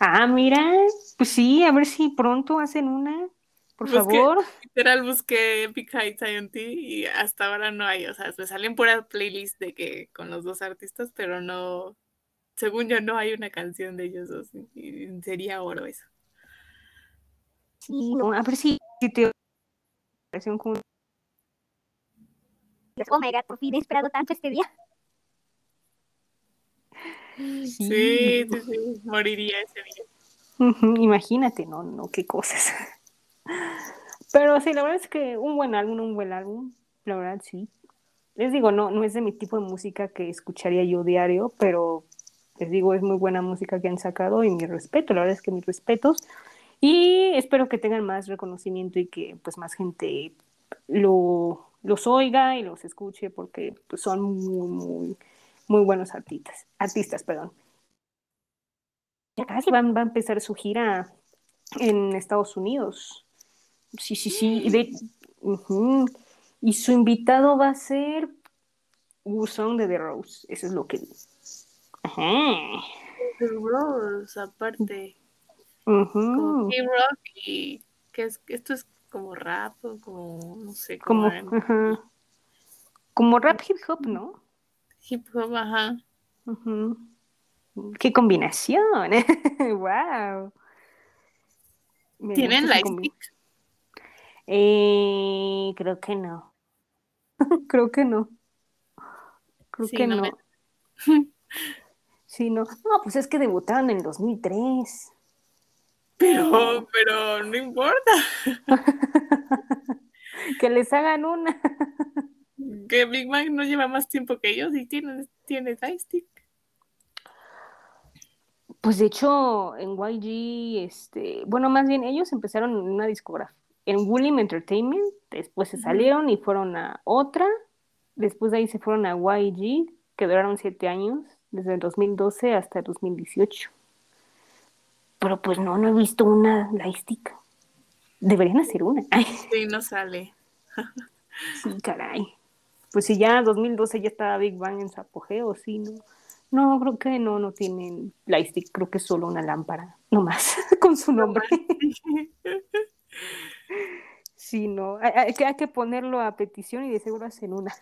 ah, mira, pues sí, a ver si pronto hacen una, por Busqué- favor. Literal busqué Epic High Zion T y hasta ahora no hay. O sea, me salen puras playlists de que con los dos artistas, pero no. Según yo, no hay una canción de ellos dos. y sería oro eso. Sí, no, a ver si, si te con Oh my god, por fin he esperado tanto este día. Sí, sí, sí. Moriría ese día. Imagínate, no, no, qué cosas. Pero sí, la verdad es que un buen álbum, un buen álbum, la verdad sí. Les digo, no, no es de mi tipo de música que escucharía yo diario, pero les digo, es muy buena música que han sacado y mi respeto, la verdad es que mis respetos. Y espero que tengan más reconocimiento y que pues más gente lo, los oiga y los escuche porque pues, son muy, muy, muy buenos artistas, artistas, perdón. Casi van, va a empezar su gira en Estados Unidos. Sí, sí, sí. Y, su invitado va a ser Wusong de The Rose. Eso es lo que. Ajá. Rose, aparte. Como Ujú. K-Rock y. que es, esto es como rap o como. no sé, Como, como, ajá. Como rap hip hop, ¿no? hip hop, ajá. Ujú. ¡Qué combinación! <laughs> ¡Wow! Me ¿Tienen Lightstick? Eh, creo que no. <laughs> creo que no. Creo Sí, que no no. me- <laughs> Sí, no. No, pues es que debutaron en el 2003. Pero, pero no importa. <laughs> que les hagan una. Que Big Bang no lleva más tiempo que ellos y tiene, tiene joystick. Pues de hecho, en YG, este, bueno, más bien ellos empezaron en una discografía, en William Entertainment, después se salieron y fueron a otra, después de ahí se fueron a YG, que duraron siete años, desde el 2012 hasta el 2018. Pero pues no, no he visto una lightstick. Deberían hacer una. Ay, <laughs> Sí, no sale. sí, caray. Pues si ya 2012 ya estaba Big Bang en su apogeo, sí, no. No, creo que no, no tienen lightstick, creo que es solo una lámpara, no más, <laughs> con su nombre. <laughs> Sí, no, hay, hay que, hay que ponerlo a petición y de seguro hacen una.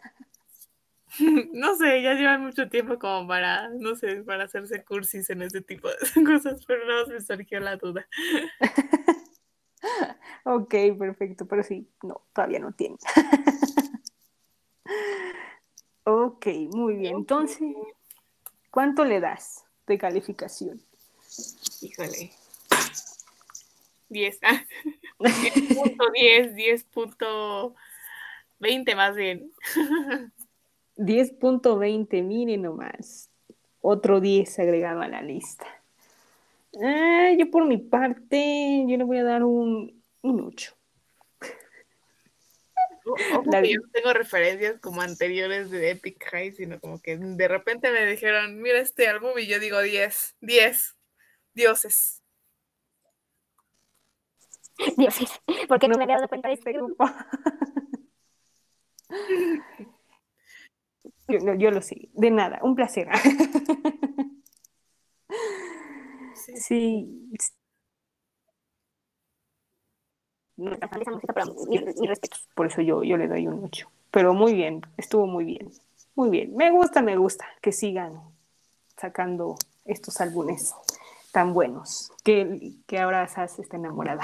<laughs> No sé, ya llevan mucho tiempo como para, no sé, para hacerse cursis en ese tipo de <laughs> cosas, pero nada más me surgió la duda. <laughs> Ok, perfecto, pero sí, no, todavía no tienen. Ok, muy bien. Entonces, ¿cuánto le das de calificación? Híjole. 10. Ah. 10.10, 10.20 más bien. 10.20, miren nomás. Otro 10 agregado a la lista. Ah, yo por mi parte, yo le voy a dar un, un 8. Ojo La- que yo no tengo referencias como anteriores de Epic High, sino como que de repente me dijeron, mira este álbum y yo digo 10, 10, dioses. Dioses, porque no me había dado cuenta de este grupo. <laughs> Yo, no, yo lo sé, de nada, un placer. <laughs> Sí. Sí, No mi, mi respeto. por eso yo, yo le doy un 8. Pero muy bien, estuvo muy bien. Muy bien, me gusta, me gusta que sigan sacando estos álbumes tan buenos. Que, que ahora Sas está enamorada.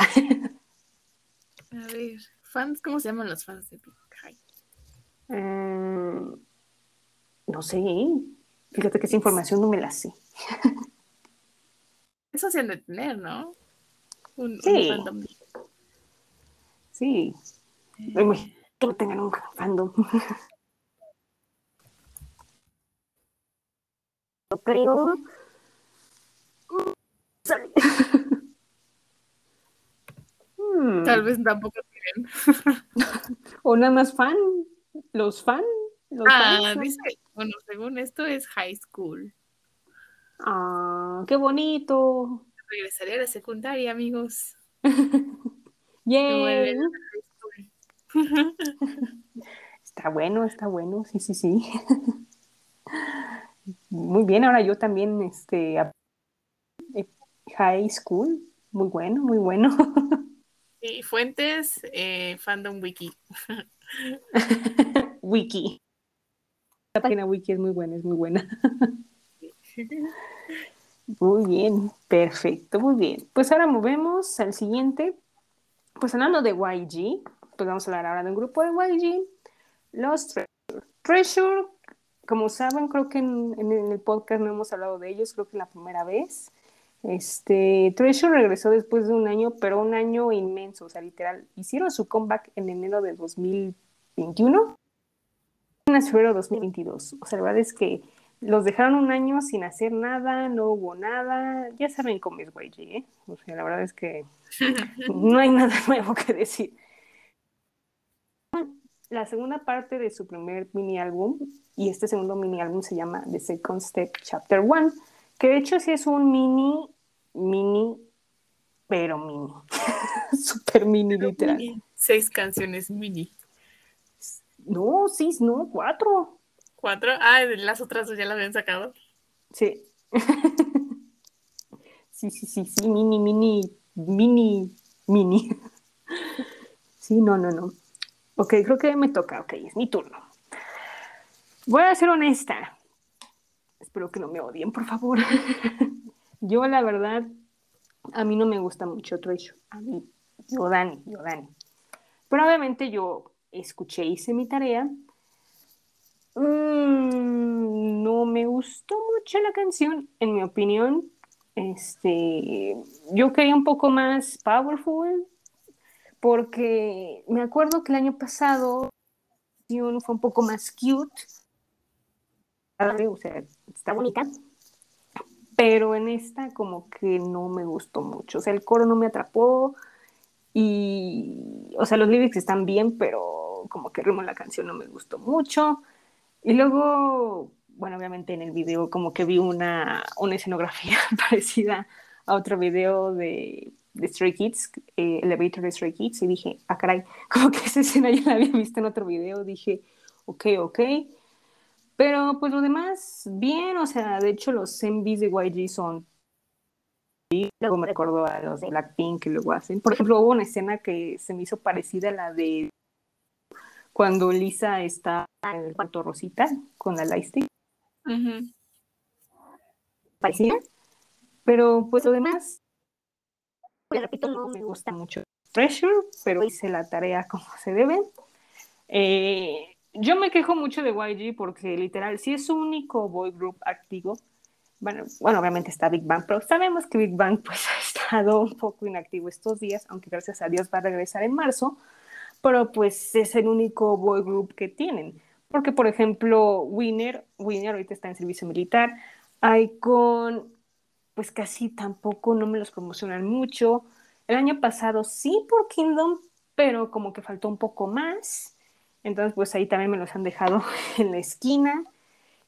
A ver, fans, ¿cómo se llaman los fans de Epic High? Mm, no sé, fíjate que esa información no me la sé. <laughs> Eso se han de tener, ¿no? Un, un Sí. fandom. Sí, Eh, no tengan un fandom. <laughs> Yo creo. Tal vez tampoco tienen. <laughs> O nada más fan, los fan. Ah, dice, bueno, según esto es high school. Ah, qué bonito. Regresaré a la secundaria, amigos. <laughs> Yay. Bueno. <laughs> Está bueno, está bueno, sí, sí, sí. <laughs> Muy bien, ahora yo también, este, high school, muy bueno, muy bueno. Y fuentes, eh, Fandom Wiki. Wiki. La página Wiki es muy buena, es muy buena. <laughs> Muy bien, perfecto, muy bien. Pues ahora movemos al siguiente. Pues hablando de YG, pues vamos a hablar ahora de un grupo de YG, los Treasure. Treasure, como saben, creo que en, en el podcast no hemos hablado de ellos, creo que la primera vez. Este, Treasure regresó después de un año, pero un año inmenso, o sea, literal, hicieron su comeback en enero de 2021 en febrero de 2022. O sea, la verdad es que los dejaron un año sin hacer nada, no hubo nada. Ya saben cómo es YG, ¿eh? O sea, la verdad es que <laughs> no hay nada <laughs> nuevo que decir. La segunda parte de su primer mini álbum, y este segundo mini álbum se llama The Second Step Chapter One, que de hecho sí es un mini, mini, pero mini. <laughs> Super mini, literal. Seis canciones mini. No, sí, no, cuatro. ¿Cuatro? Ah, las otras dos ya las habían sacado. Sí. <laughs> sí, sí, sí, sí, mini, mini, mini, mini. sí, no, no, no. Ok, creo que me toca, ok, es mi turno. Voy a ser honesta. Espero que no me odien, por favor. <laughs> yo, la verdad, a mí no me gusta mucho Treasure. A mí, yo, Dani, yo, Dani. Pero obviamente yo escuché, hice mi tarea. Mm, no me gustó mucho la canción, en mi opinión. Este, yo quería un poco más powerful, porque me acuerdo que el año pasado fue un poco más cute, o sea, está bonita, pero en esta como que no me gustó mucho, o sea, el coro no me atrapó y, o sea, los lyrics están bien, pero como que el ritmo de la canción no me gustó mucho. Y luego, bueno, obviamente en el video como que vi una, una escenografía <laughs> parecida a otro video de, de Stray Kids, eh, Elevator de Stray Kids, y dije, ah, caray, <laughs> como que esa escena ya la había visto en otro video, dije, ok, ok. Pero pues lo demás, bien, o sea, de hecho los MVs de YG son... Luego me recuerdo a los de Blackpink que luego hacen. Por ejemplo, hubo una escena que se me hizo parecida a la de cuando Lisa está en el cuarto Rosita con la Lightstick. Ujú. Parecida. Pero pues lo demás, Le repito, no me gusta. mucho Treasure, pero hice la tarea como se debe. Eh, yo me quejo mucho de YG porque literal, si es su único boy group activo, bueno, bueno, obviamente está Big Bang, pero sabemos que Big Bang pues <laughs> ha estado un poco inactivo estos días, aunque gracias a Dios va a regresar en marzo, pero pues es el único boy group que tienen. Porque, por ejemplo, Winner, Winner ahorita está en servicio militar, Icon, pues casi tampoco no me los promocionan mucho. El año pasado sí por Kingdom, pero como que faltó un poco más. Entonces, pues ahí también me los han dejado <laughs> en la esquina.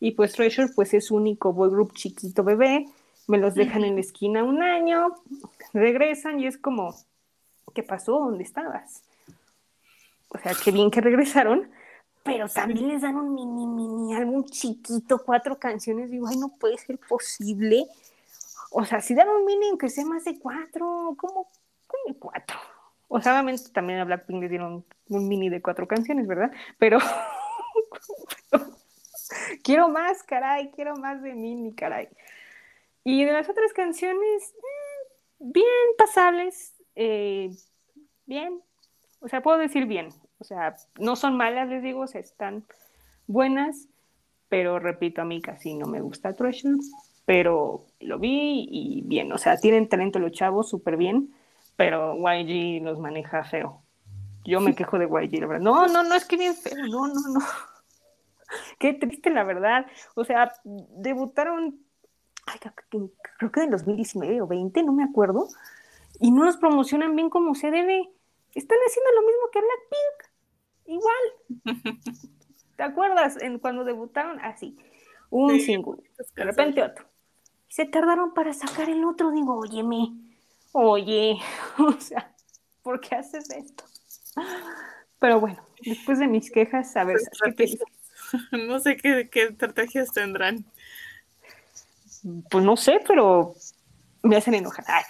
Y pues Treasure, pues es único boy group chiquito bebé. Me los dejan en la esquina un año, regresan y es como, ¿qué pasó? ¿Dónde estabas? O sea, qué bien que regresaron, pero también les dan un mini, mini álbum chiquito, cuatro canciones. Digo, ay, no puede ser posible. O sea, si dan un mini, aunque sea más de cuatro, ¿cómo? ¿Cómo cuatro? O sea, obviamente también a Blackpink le dieron un mini de cuatro canciones, ¿verdad? Pero, <laughs> quiero más, caray, quiero más de mini, caray. Y de las otras canciones, eh, bien pasables, eh, bien, o sea, puedo decir bien, o sea, no son malas, les digo, o sea, están buenas, pero repito, a mí casi no me gusta Treasure, pero lo vi y bien, o sea, tienen talento los chavos, súper bien, pero YG los maneja feo. Yo me quejo de YG, la verdad. No, no, no, es que bien feo, no, no, no. <laughs> Qué triste, la verdad. O sea, debutaron, ay, creo que, creo que en 2019 o 20, no me acuerdo, y no los promocionan bien como se debe. Están haciendo lo mismo que Blackpink. Igual. <laughs> ¿Te acuerdas? En, cuando debutaron, así, un Sí, single, de repente otro. Se tardaron para sacar el otro, digo, óyeme, oye, <laughs> o sea, ¿por qué haces esto? Pero bueno, después de mis quejas, a ver, ¿qué? <laughs> No sé qué, qué estrategias tendrán. Pues no sé, pero me hacen enojar. Ay.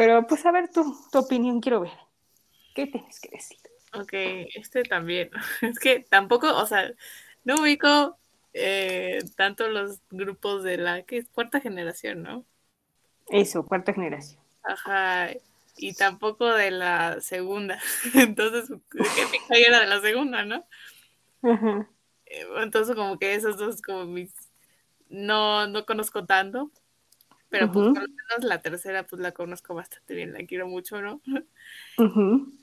Pero pues a ver tu, tu opinión, quiero ver. ¿Qué tienes que decir? Ok, este también. <laughs> Es que tampoco, o sea, no ubico eh, tanto los grupos de la que es cuarta generación, ¿no? Eso, cuarta generación. Ajá. Y tampoco de la segunda. <laughs> Entonces, que era de la segunda, ¿no? Ajá. Eh, Entonces, como que esos dos, como mis. No, no conozco tanto. Pero pues por lo menos la tercera, pues la conozco bastante bien, la quiero mucho, ¿no? <laughs>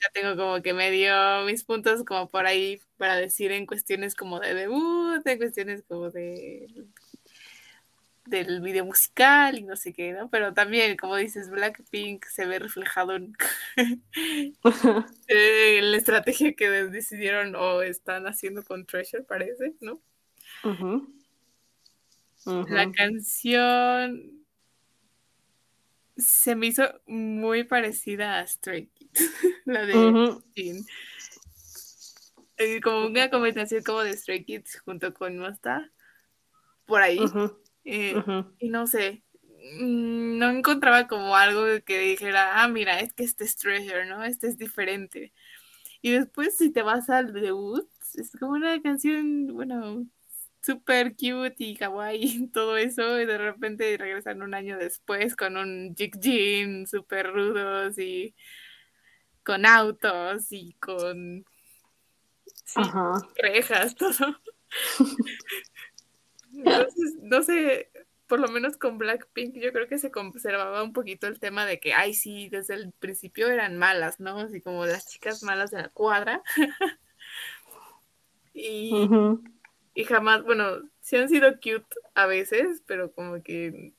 Ya tengo como que medio mis puntos como por ahí para decir en cuestiones como de debut, en cuestiones como de del video musical y no sé qué, ¿no? Pero también, como dices, Blackpink se ve reflejado en, <laughs> <laughs> en la estrategia que decidieron o están haciendo con Treasure, parece, ¿no? La canción se me hizo muy parecida a Stray Kids, <laughs> la de. Jin. Eh, Como una combinación como de Stray Kids junto con Monsta, por ahí. Eh, y no sé, mm, no encontraba como algo que dijera, ah, mira, es que este es Treasure, ¿no? Este es diferente. Y después si te vas al debut, es como una canción, bueno, súper cute y kawaii y <laughs> todo eso, y de repente regresan un año después con un Jig Jin súper rudos y con autos y con sí, Ajá. rejas, <laughs> todo. Entonces, no sé, por lo menos con Blackpink, yo creo que se conservaba un poquito el tema de que, ay, sí, desde el principio eran malas, ¿no? Así como las chicas malas de la cuadra. <laughs> y. y jamás, bueno, sí han sido cute a veces, pero como que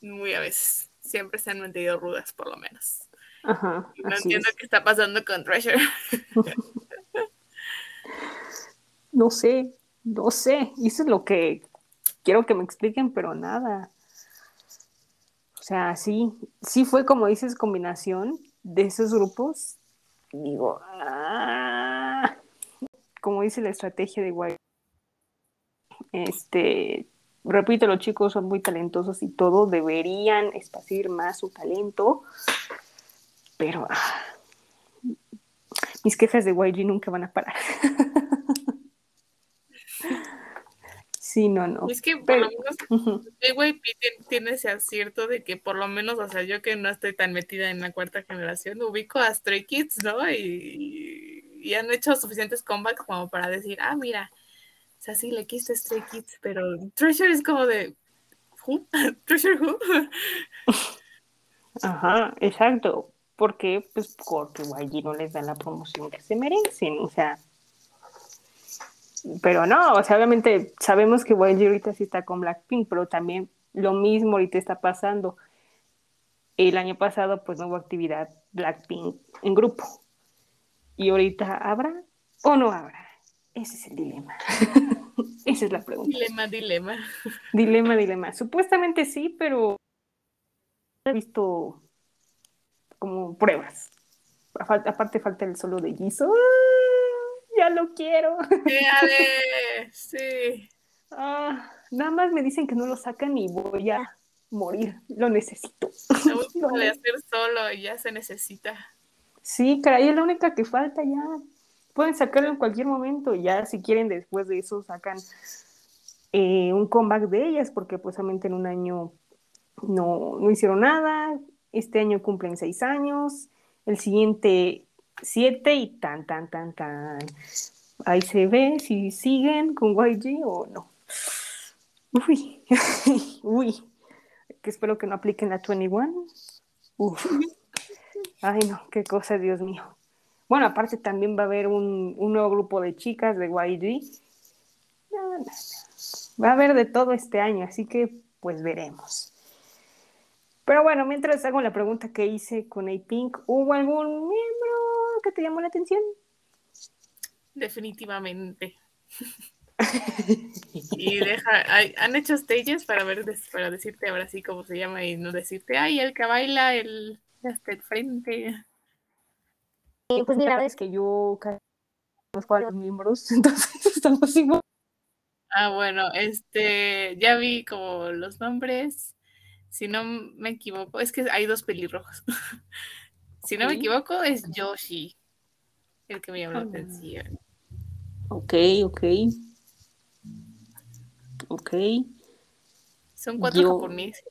muy a veces. Siempre se han mantenido rudas, por lo menos. Ajá, Y no entiendo es. qué está pasando con Treasure. <laughs> No sé, no sé. Eso es lo que quiero que me expliquen, pero nada. O sea, sí, sí fue como dices, combinación de esos grupos. Digo, ah, como dice la estrategia de White. Este, repito, los chicos son muy talentosos y todo, deberían esparcir más su talento, pero ah, mis quejas de YG nunca van a parar. <laughs> sí, no, no. Es que por lo menos tien- tiene ese acierto de que por lo menos, o sea, yo que no estoy tan metida en la cuarta generación, ubico a Stray Kids, ¿no? Y, y han hecho suficientes comebacks como para decir, ah, mira, o sea, sí, le quise Stray Kids, pero Treasure es como de, ¿who? <laughs> ¿Treasure who? <laughs> Ajá, exacto. ¿Por qué? Pues porque YG no les da la promoción que se merecen, o sea. Pero no, o sea, obviamente sabemos que YG ahorita sí está con Blackpink, pero también lo mismo ahorita está pasando. El año pasado pues no hubo actividad Blackpink en grupo. Y ahorita habrá o no habrá. Ese es el dilema. <laughs> Esa es la pregunta. Dilema, dilema. Dilema, dilema. Supuestamente sí, pero he visto como pruebas. Aparte falta el solo de Jisoo. ¡Ah! Ya lo quiero. ¡Éale! Sí. Ah, nada más me dicen que no lo sacan y voy a morir. Lo necesito. Última de <laughs> hacer solo y ya se necesita. Sí, caray, es la única que falta ya. Pueden sacarlo en cualquier momento. Ya si quieren después de eso sacan eh, un comeback de ellas, porque pues solamente en un año no, no hicieron nada. Este año cumplen seis años. El siguiente siete y tan, tan, tan, tan. Ahí se ve si siguen con YG o no. Uy, <laughs> uy. Que espero que no apliquen la 21. Uf. Ay, no, qué cosa, Dios mío. Bueno, aparte también va a haber un, un nuevo grupo de chicas de YG. No, no. Va a haber de todo este año, así que pues veremos. Pero bueno, mientras hago la pregunta que hice con A-Pink, ¿hubo algún miembro que te llamó la atención? Definitivamente. Y deja, han hecho stages para ver para decirte ahora sí cómo se llama y no decirte, ay, el que baila el hasta el frente. Eh, pues La mira, verdad es que yo conozco a los miembros, <laughs> entonces estamos igual. Ah, bueno, este, ya vi como los nombres. Si no me equivoco, es que hay dos pelirrojos. <laughs> Si no me equivoco, es Yoshi el que me llamó la Ah. atención. Ok, ok. Ok. Son cuatro Yo- japoneses.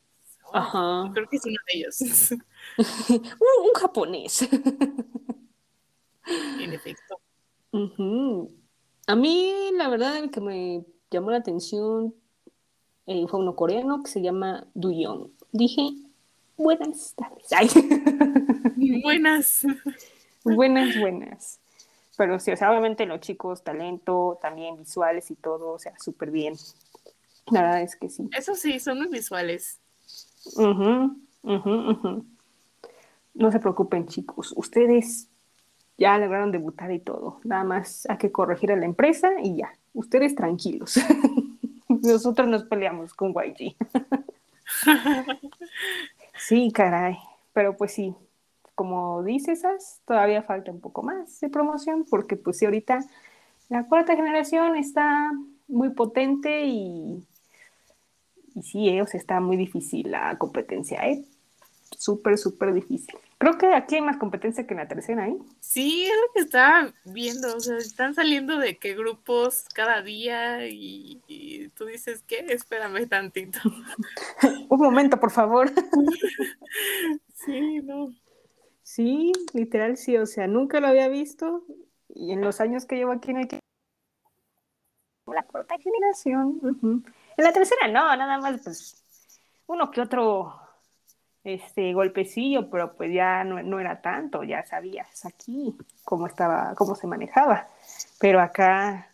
Ajá. Creo que es uno de ellos, <laughs> <laughs> Un, un japonés. <laughs> en efecto. A mí, la verdad, el que me llamó la atención eh, fue uno coreano que se llama Duyon. Dije, buenas tardes. Ay. <laughs> Buenas. buenas, buenas. Pero sí, o sea, obviamente los chicos, talento, también visuales y todo, o sea, súper bien. La verdad es que sí. Eso sí, son muy visuales. No se preocupen, chicos. Ustedes ya lograron debutar y todo. Nada más hay que corregir a la empresa y ya. Ustedes tranquilos. <laughs> Nosotros nos peleamos con YG. <laughs> sí, caray. Pero pues sí, como dices, As, todavía falta un poco más de promoción porque pues sí, ahorita la cuarta generación está muy potente y, y sí, eh, o sea, está muy difícil la competencia, ¿eh? Súper, súper difícil. Creo que aquí hay más competencia que en la tercera, ¿eh? Sí, es lo que estaba viendo. O sea, están saliendo de qué grupos cada día y, y tú dices, ¿qué? Espérame tantito. <laughs> Un momento, por favor. <laughs> Sí, no. Sí, literal, sí, o sea, nunca lo había visto y en los años que llevo aquí en el la cuarta generación. En la tercera no, nada más pues uno que otro este golpecillo, pero pues ya no, no era tanto, ya sabías aquí cómo estaba, cómo se manejaba. Pero acá,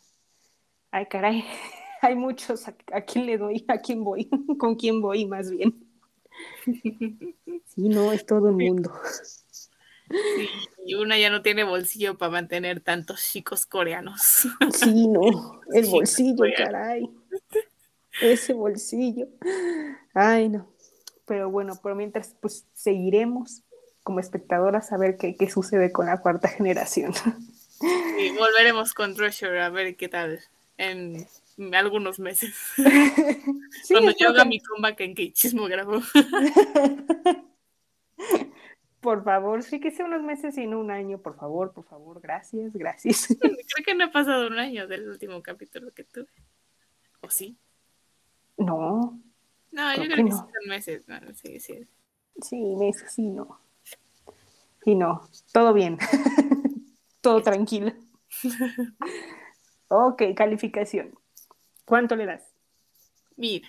ay caray, <laughs> hay muchos, ¿a, a quién le doy? ¿A quién voy? <laughs> ¿Con quién voy más bien? Sí, no, es todo el mundo. Y una ya no tiene bolsillo para mantener tantos chicos coreanos. Sí, no, <laughs> el bolsillo, caray. Ese bolsillo. Ay, no. Pero bueno, por mientras, pues seguiremos como espectadoras a ver qué, qué sucede con la cuarta <laughs> generación. Y volveremos con Treasure a ver qué tal en algunos meses. <laughs> Sí, Cuando yo haga que- mi comeback en Kichismo grabo. <laughs> Por favor, sí que sea unos meses y no un año, por favor, por favor, gracias, gracias. Creo que no ha pasado un año del último capítulo que tuve. ¿O sí? No, No, yo Creo que que no. sí son meses. No, sí, sí. sí, meses, sí, no. Sí, no, todo bien. <laughs> todo tranquilo. <laughs> ok, calificación. ¿Cuánto le das? Mira,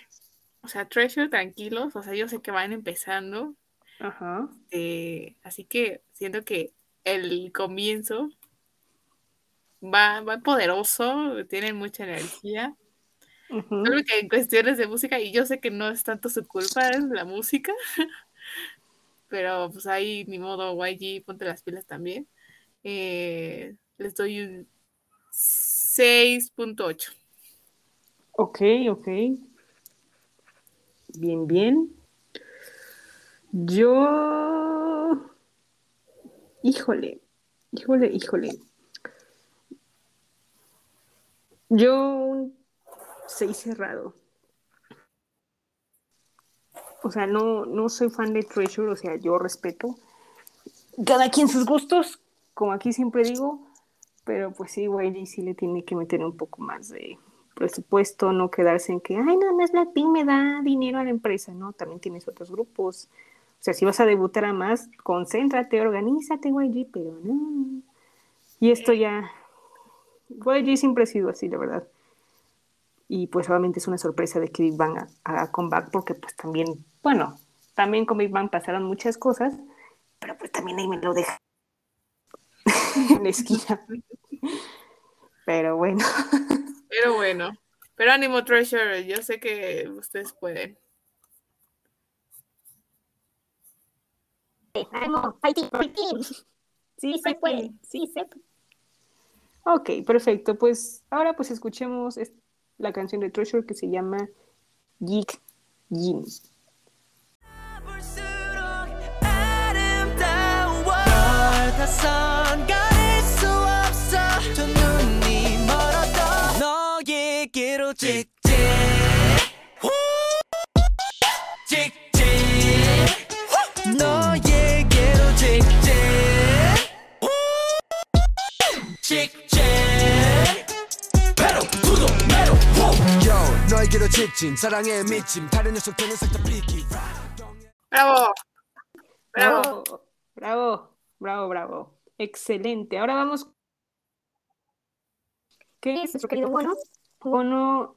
o sea, Treasure, tranquilos. O sea, yo sé que van empezando. Ajá. eh, así que siento que el comienzo va, va poderoso, tienen mucha energía. Solo que en cuestiones de música, y yo sé que no es tanto su culpa, es la música, <laughs> pero pues ahí ni modo, YG, ponte las pilas también. Eh, les doy un 6.8. Ok, ok. Bien, bien. Yo. Híjole, híjole, híjole. Yo un 6 cerrado. O sea, no, no soy fan de Treasure, o sea, yo respeto cada quien sus gustos, como aquí siempre digo, pero pues sí, YG sí le tiene que meter un poco más de presupuesto, no quedarse en que, ay, nada más Blackpink me da dinero a la empresa, ¿no? También tienes otros grupos. O sea, si vas a debutar a más, concéntrate, organízate, YG, pero no. Y esto ya, YG siempre ha sido así, la verdad. Y pues obviamente es una sorpresa de que Big Bang ha- haga comeback, porque pues también, bueno, también con Big Bang pasaron muchas cosas, pero pues también ahí me lo deja <laughs> en la esquina. Pero bueno. Pero bueno, pero ánimo Treasure, yo sé que ustedes pueden. ánimo. Sí se puede, sí se puede. Ok, perfecto. Pues ahora pues escuchemos es- la canción de Treasure que se llama Geek Jin. 볼 너에게로 직진 사랑에 미침 다른 녀석들은 살짝 비키 ¡Bravo! ¡Bravo! Bravo, bravo, bravo, bravo. Excelente. Ahora vamos. ¿Qué es nuestro querido Bono? Bono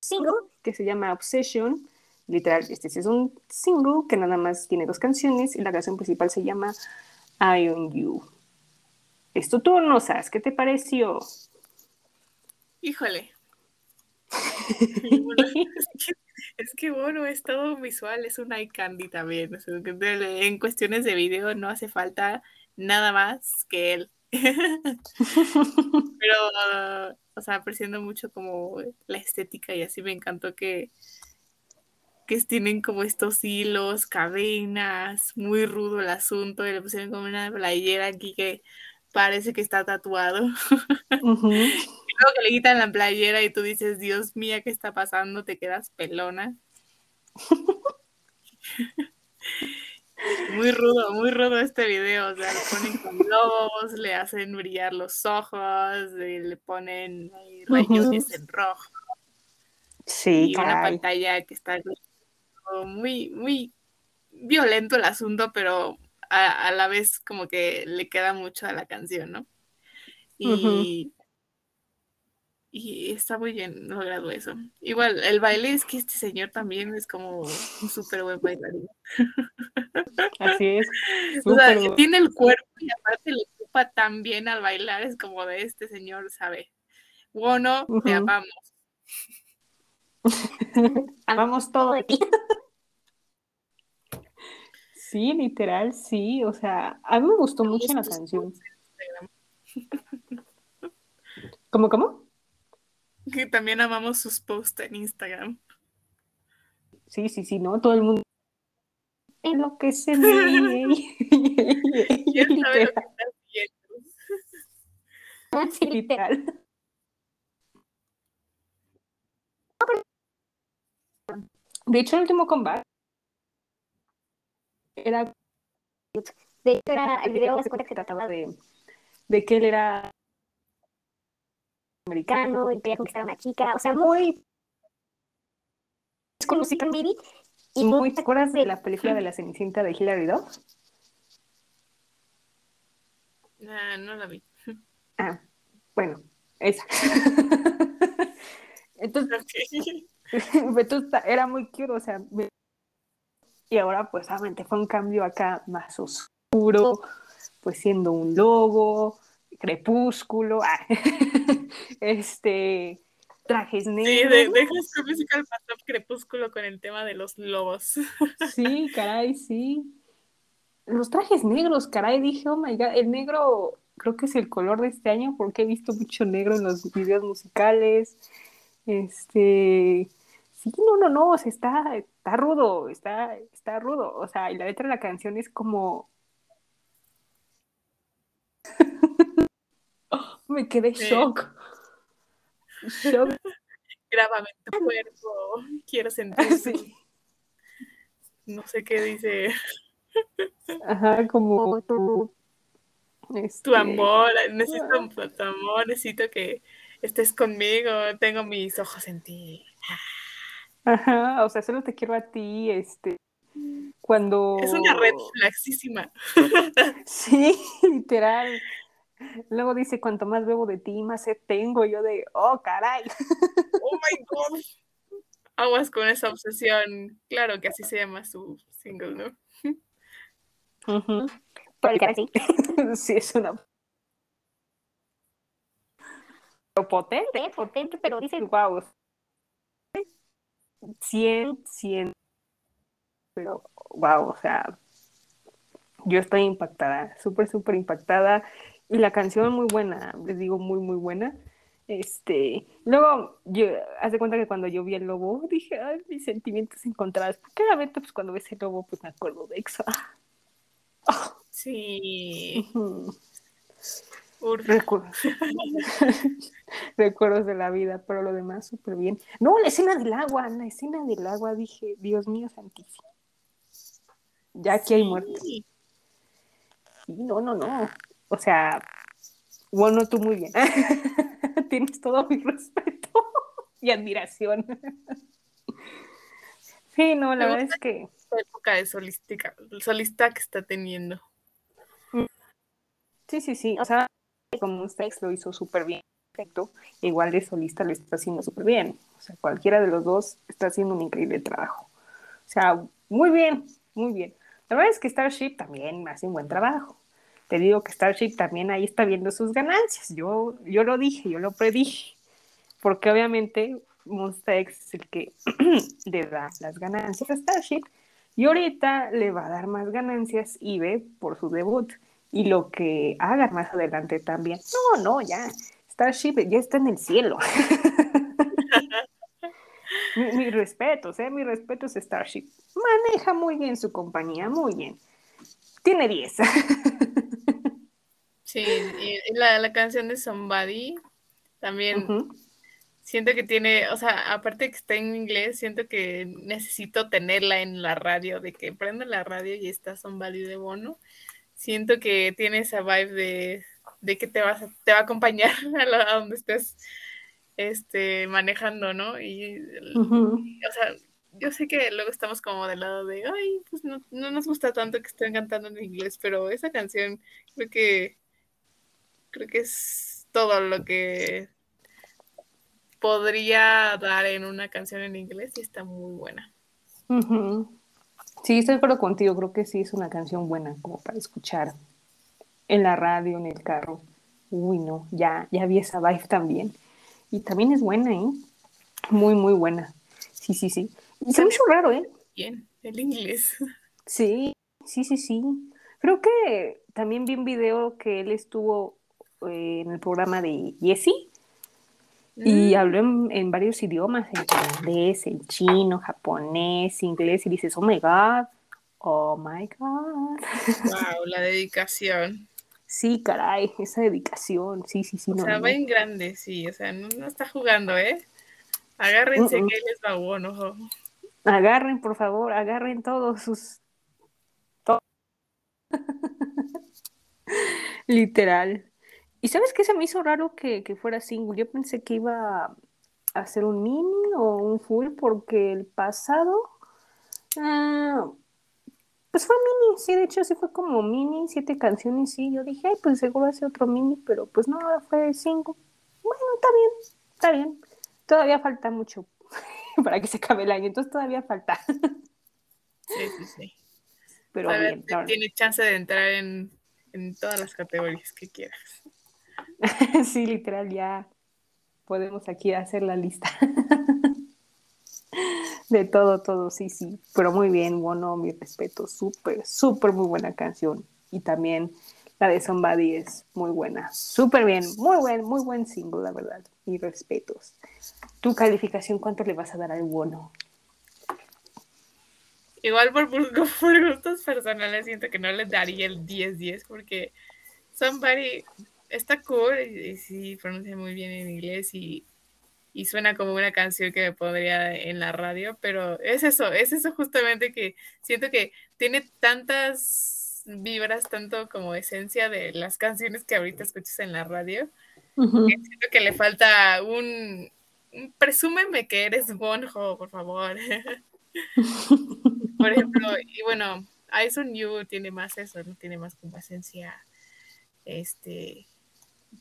Single, que se llama Obsession. Literal, este es un single que nada más tiene dos canciones y la canción principal se llama I on You. Es tu turno, Sas. ¿Qué te pareció? Híjole. bueno, <laughs> es, que, es que bueno, es todo visual, es un eye candy también. o sea, en cuestiones de video no hace falta nada más que él. <laughs> Pero, o sea, apreciando mucho como la estética y así me encantó que, que tienen como estos hilos, cadenas, muy rudo el asunto, y le pusieron como una playera aquí que parece que está tatuado. Ujú. Luego que le quitan la playera y tú dices, Dios mío, ¿qué está pasando? Te quedas pelona. <laughs> Muy rudo, muy rudo este video. O sea, le ponen con globos, le hacen brillar los ojos, le ponen rayones en rojo Sí, y una caray. pantalla que está muy, muy violento el asunto, pero a, a la vez como que le queda mucho a la canción, ¿no? Y Y está muy bien logrado eso. Igual, el baile es que este señor también es como un súper buen bailarín. Así es. <laughs> O sea, tiene el cuerpo y aparte lo ocupa tan bien al bailar, es como de este señor, ¿sabe? Bueno, te amamos. <laughs> Amamos todo de ti. Sí, literal, sí. O sea, a mí me gustó mucho la canción. ¿Cómo, cómo? Que también amamos sus posts en Instagram. Sí, sí, sí, ¿no? Todo el mundo. <laughs> En lo que se ve. ¿Quién sabe lo que Literal, estás viendo? Sí, literal. De hecho, el último combate era De hecho, era el video, se cuenta que trataba de, de que él era americano. y quería conquistar a una chica. O sea, muy. Es con Musical Baby. Y muy, ¿te acuerdas de la película de la Cenicienta de Hilary Duff? Ah, no la vi. Ah, bueno, esa. <laughs> Entonces, <laughs> entonces era muy cute, o sea, me- y ahora pues obviamente fue un cambio acá más oscuro, pues siendo un lobo, crepúsculo, ah, <laughs> este, trajes Sí, negros. de, dejas tu musical pasó crepúsculo con el tema de los lobos. Sí, <laughs> caray, sí. Los trajes negros, caray, dije, oh my god, el negro creo que es el color de este año porque he visto mucho negro en los videos musicales. Este, sí, no, no, no, o sea, está, está rudo, está, está rudo. O sea, y la letra de la canción es como. Oh, me quedé Sí. shock. Shock, Grábame tu cuerpo. Quiero sentir. <laughs> sí. No sé qué dice. Ajá, como. tu. Tu este, amor. Necesito tu amor. Necesito que estés conmigo. Tengo mis ojos en ti. Ajá, o sea, solo te quiero a ti, este, cuando... Es una red flaxísima. <laughs> Sí, literal. Luego dice, cuanto más bebo de ti, más sed tengo. Yo de, oh, caray. <laughs> Oh my god. Aguas con esa obsesión. Claro que así se llama su single, ¿no? Ujú. Por literal, sí. <laughs> Sí, es una... Pero potente. Potente, potente, pero dice. Wow. 100, 100. Pero, wow, o sea, yo estoy impactada, súper, súper impactada. Y la canción muy buena, les digo, muy, muy buena. Este, luego, yo, haz de cuenta que cuando yo vi el lobo, dije, ay, mis sentimientos encontrados. Porque obviamente, pues cuando ves el lobo, pues me acuerdo de Exa. Sí. Ujú. Ur- Recuerdos. <laughs> Recuerdos de la vida, pero lo demás súper bien. No, la escena del agua, la escena del agua, dije, Dios mío santísimo. Ya aquí hay muerte. Sí. Sí, no, no, no. O sea, bueno, tú muy bien. <laughs> Tienes todo mi respeto <laughs> y admiración. Sí, no, la Me verdad es que época de solística, solista que está teniendo. sí, sí, sí. O sea, como Stex lo hizo súper bien, perfecto. Igual de solista lo está haciendo súper bien. O sea, cualquiera de los dos está haciendo un increíble trabajo. O sea, muy bien, muy bien. La verdad es que Starship también hace un buen trabajo. Te digo que Starship también ahí está viendo sus ganancias. Yo, yo lo dije, yo lo predije. Porque obviamente Monsta X es el que <clears throat> le da las ganancias a Starship. Y ahorita le va a dar más ganancias IBE por su debut. Y lo que hagan más adelante también. No, no, ya. Starship ya está en el cielo. <laughs> mi, mi respeto, ¿eh? Mi respeto es Starship. Maneja muy bien su compañía, muy bien. Tiene 10. <laughs> Sí, y la, la canción de Somebody también siento que tiene, o sea, aparte que está en inglés, siento que necesito tenerla en la radio, de que prendo la radio y está Somebody de Bono. Siento que tiene esa vibe de, de que te vas a- te va a acompañar <laughs> a, la- a donde estés este, manejando, ¿no? Y o sea, yo sé que luego estamos como del lado de, ay, pues no, no nos gusta tanto que estén cantando en inglés, pero esa canción creo que creo que es todo lo que podría dar en una canción en inglés y está muy buena. Sí, estoy de acuerdo contigo. Creo que sí es una canción buena como para escuchar en la radio, en el carro. Uy, no, ya, ya vi esa vibe también. Y también es buena, ¿eh? Muy, muy buena. Sí, sí, sí. Y se me hizo raro, ¿eh? Bien, el inglés. Sí, sí, sí, sí. Creo que también vi un video que él estuvo en el programa de Jessie y Mm. habló en, en varios idiomas, en inglés, en chino, japonés, inglés, y dices, oh my God, oh my God. <laughs> Wow, la dedicación. Sí, caray, esa dedicación, sí, sí, sí. O no, sea, no. va en grande, sí. O sea, no, no está jugando, ¿eh? Agárrense Mm, mm. que él es babón, ojo. Agarren, por favor, agarren todos sus... to- <laughs> Literal. ¿Y sabes qué se me hizo raro que, que fuera single? Yo pensé que iba a hacer un mini o un full porque el pasado, ah, pues fue mini, sí, de hecho sí fue como mini, siete canciones, sí. Yo dije, ay, pues seguro hace otro mini, pero pues no, ahora fue single. Bueno, está bien, está bien. Todavía falta mucho <laughs> para que se acabe el año, entonces todavía falta. Sí, sí, sí. Pero bien, verdad. tiene chance de entrar en, en todas las categorías que quieras. <laughs> Sí, literal, ya podemos aquí hacer la lista. <laughs> De todo, todo, sí, sí. Pero muy bien, bueno, mi respeto. Súper, súper muy buena canción. Y también la de Somebody es muy buena. Súper bien, muy buen, muy buen single, la verdad. Y respetos. ¿Tu calificación cuánto le vas a dar al bono? Igual <laughs> por, gustos personales siento que no le daría el 10-10 porque Somebody está cool y, y sí pronuncia muy bien en inglés y, y suena como una canción que me pondría en la radio, pero es eso, es eso justamente que siento que tiene tantas vibras, tanto como esencia de las canciones que ahorita escuchas en la radio, que siento que le falta un, un presúmeme que eres Bonjo, por favor. Por ejemplo, y bueno, Eyes on You tiene más eso, ¿no? Tiene más como esencia, este,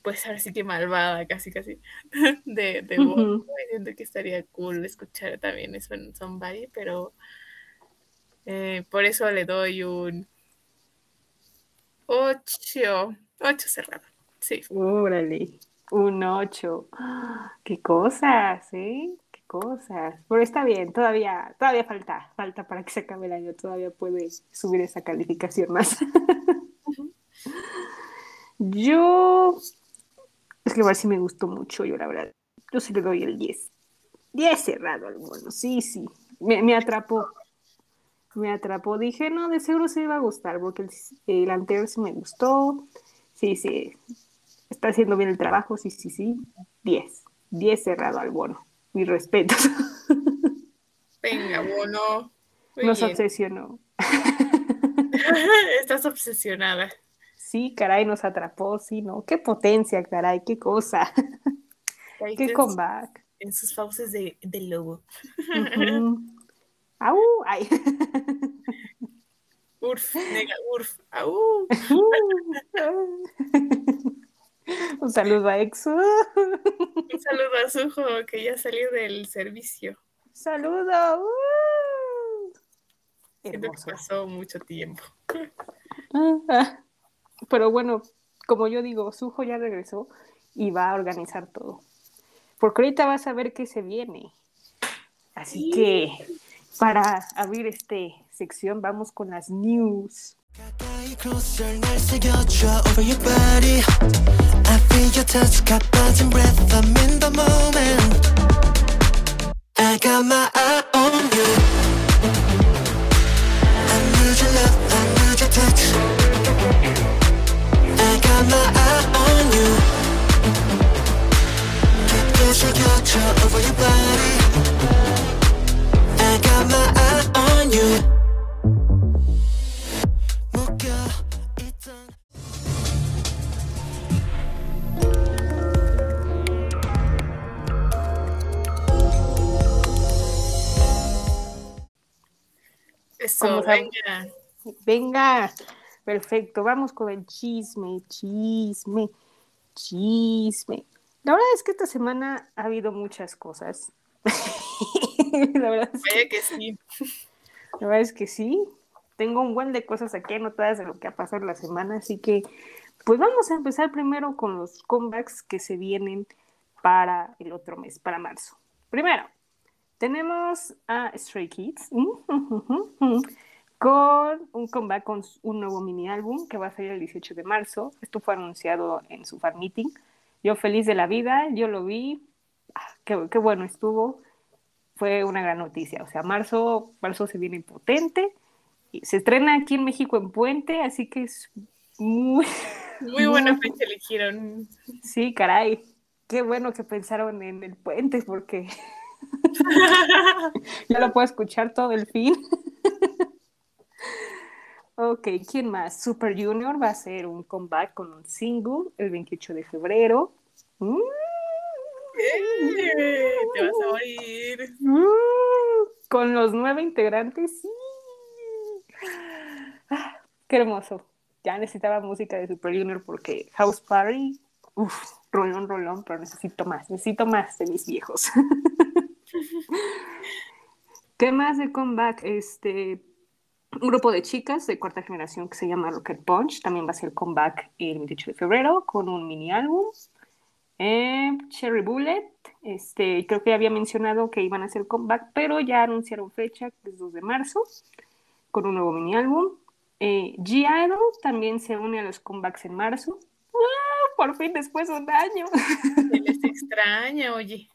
pues ahora sí que malvada, casi, casi, <laughs> de, de voz. Siento que estaría cool escuchar también eso en Somebody, pero eh, por eso le doy un 8, 8 cerrado, sí. Órale, un 8. Qué cosas, ¿eh? Qué cosas. Pero está bien, todavía, todavía falta, falta para que se acabe el año, todavía puede subir esa calificación más. <laughs> Yo, es que igual sí me gustó mucho, yo la verdad, yo sí le doy el 10. 10 cerrado al mono, sí, sí, me, me atrapó. Me atrapó, dije, no, de seguro me va a gustar, porque el, el anterior sí me gustó, sí, sí, está haciendo bien el trabajo, sí, sí, sí. 10. 10 cerrado al bono. Mi respeto. <laughs> Venga, bueno. Muy Nos bien. obsesionó. <laughs> Estás obsesionada. Sí, caray, nos atrapó, sí, ¿no? Qué potencia, caray, qué cosa. <laughs> Qué comeback. En sus fauces de, de lobo. <laughs> Au, ay. Urf, nega, urf, au. <laughs> Un saludo a Exo. Un saludo a Sujo que ya salió del servicio. Saludo. Uh. Siento que pasó mucho tiempo. Pero bueno, como yo digo, Sujo ya regresó y va a organizar todo. Porque ahorita vas a ver qué se viene. Así que para abrir este sección vamos con las news. got my eye on you I need your love I need your touch I got my eye on you 깊게 새겨줘 over your body I got my eye on you 묶여 있던 Eso, Vamos a- venga. Venga, Perfecto, vamos con el chisme, chisme, chisme. La verdad es que esta semana ha habido muchas cosas. <laughs> la, verdad es que, sí. la verdad es que sí. Tengo un buen de cosas aquí anotadas de lo que ha pasado la semana, así que pues vamos a empezar primero con los comebacks que se vienen para el otro mes, para marzo. Primero, tenemos a Stray Kids con un comeback con un nuevo mini álbum que va a salir el 18 de marzo. Esto fue anunciado en su fan meeting. Yo feliz de la vida, yo lo vi. Ah, qué, qué bueno estuvo. Fue una gran noticia. O sea, marzo, marzo se viene potente. Y se estrena aquí en México en Puente, así que es muy, Muy buena fecha eligieron. Sí, caray. Qué bueno que pensaron en el puente porque <laughs> <laughs> ya lo puedo escuchar todo el fin. <laughs> ok, ¿quién más? Super Junior va a hacer un comeback con un single el 28 de febrero. Mm, ¡Eh! Te vas a morir. mm, con los nueve integrantes, sí. Ah, qué hermoso. Ya necesitaba música de Super Junior porque House Party, uff, rolón, rolón, pero necesito más, necesito más de mis viejos. <laughs> ¿Qué más de comeback? Este, un grupo de chicas de cuarta generación que se llama Rocket Punch también va a hacer comeback el 28 de febrero con un mini álbum. Eh, Cherry Bullet, este, creo que ya había mencionado que iban a hacer comeback, pero ya anunciaron fecha, que es 2 de marzo, con un nuevo mini álbum. Eh, G-Idol también se une a los comebacks en marzo. ¡Ah! Por fin, después de un año. Se les extraña, oye.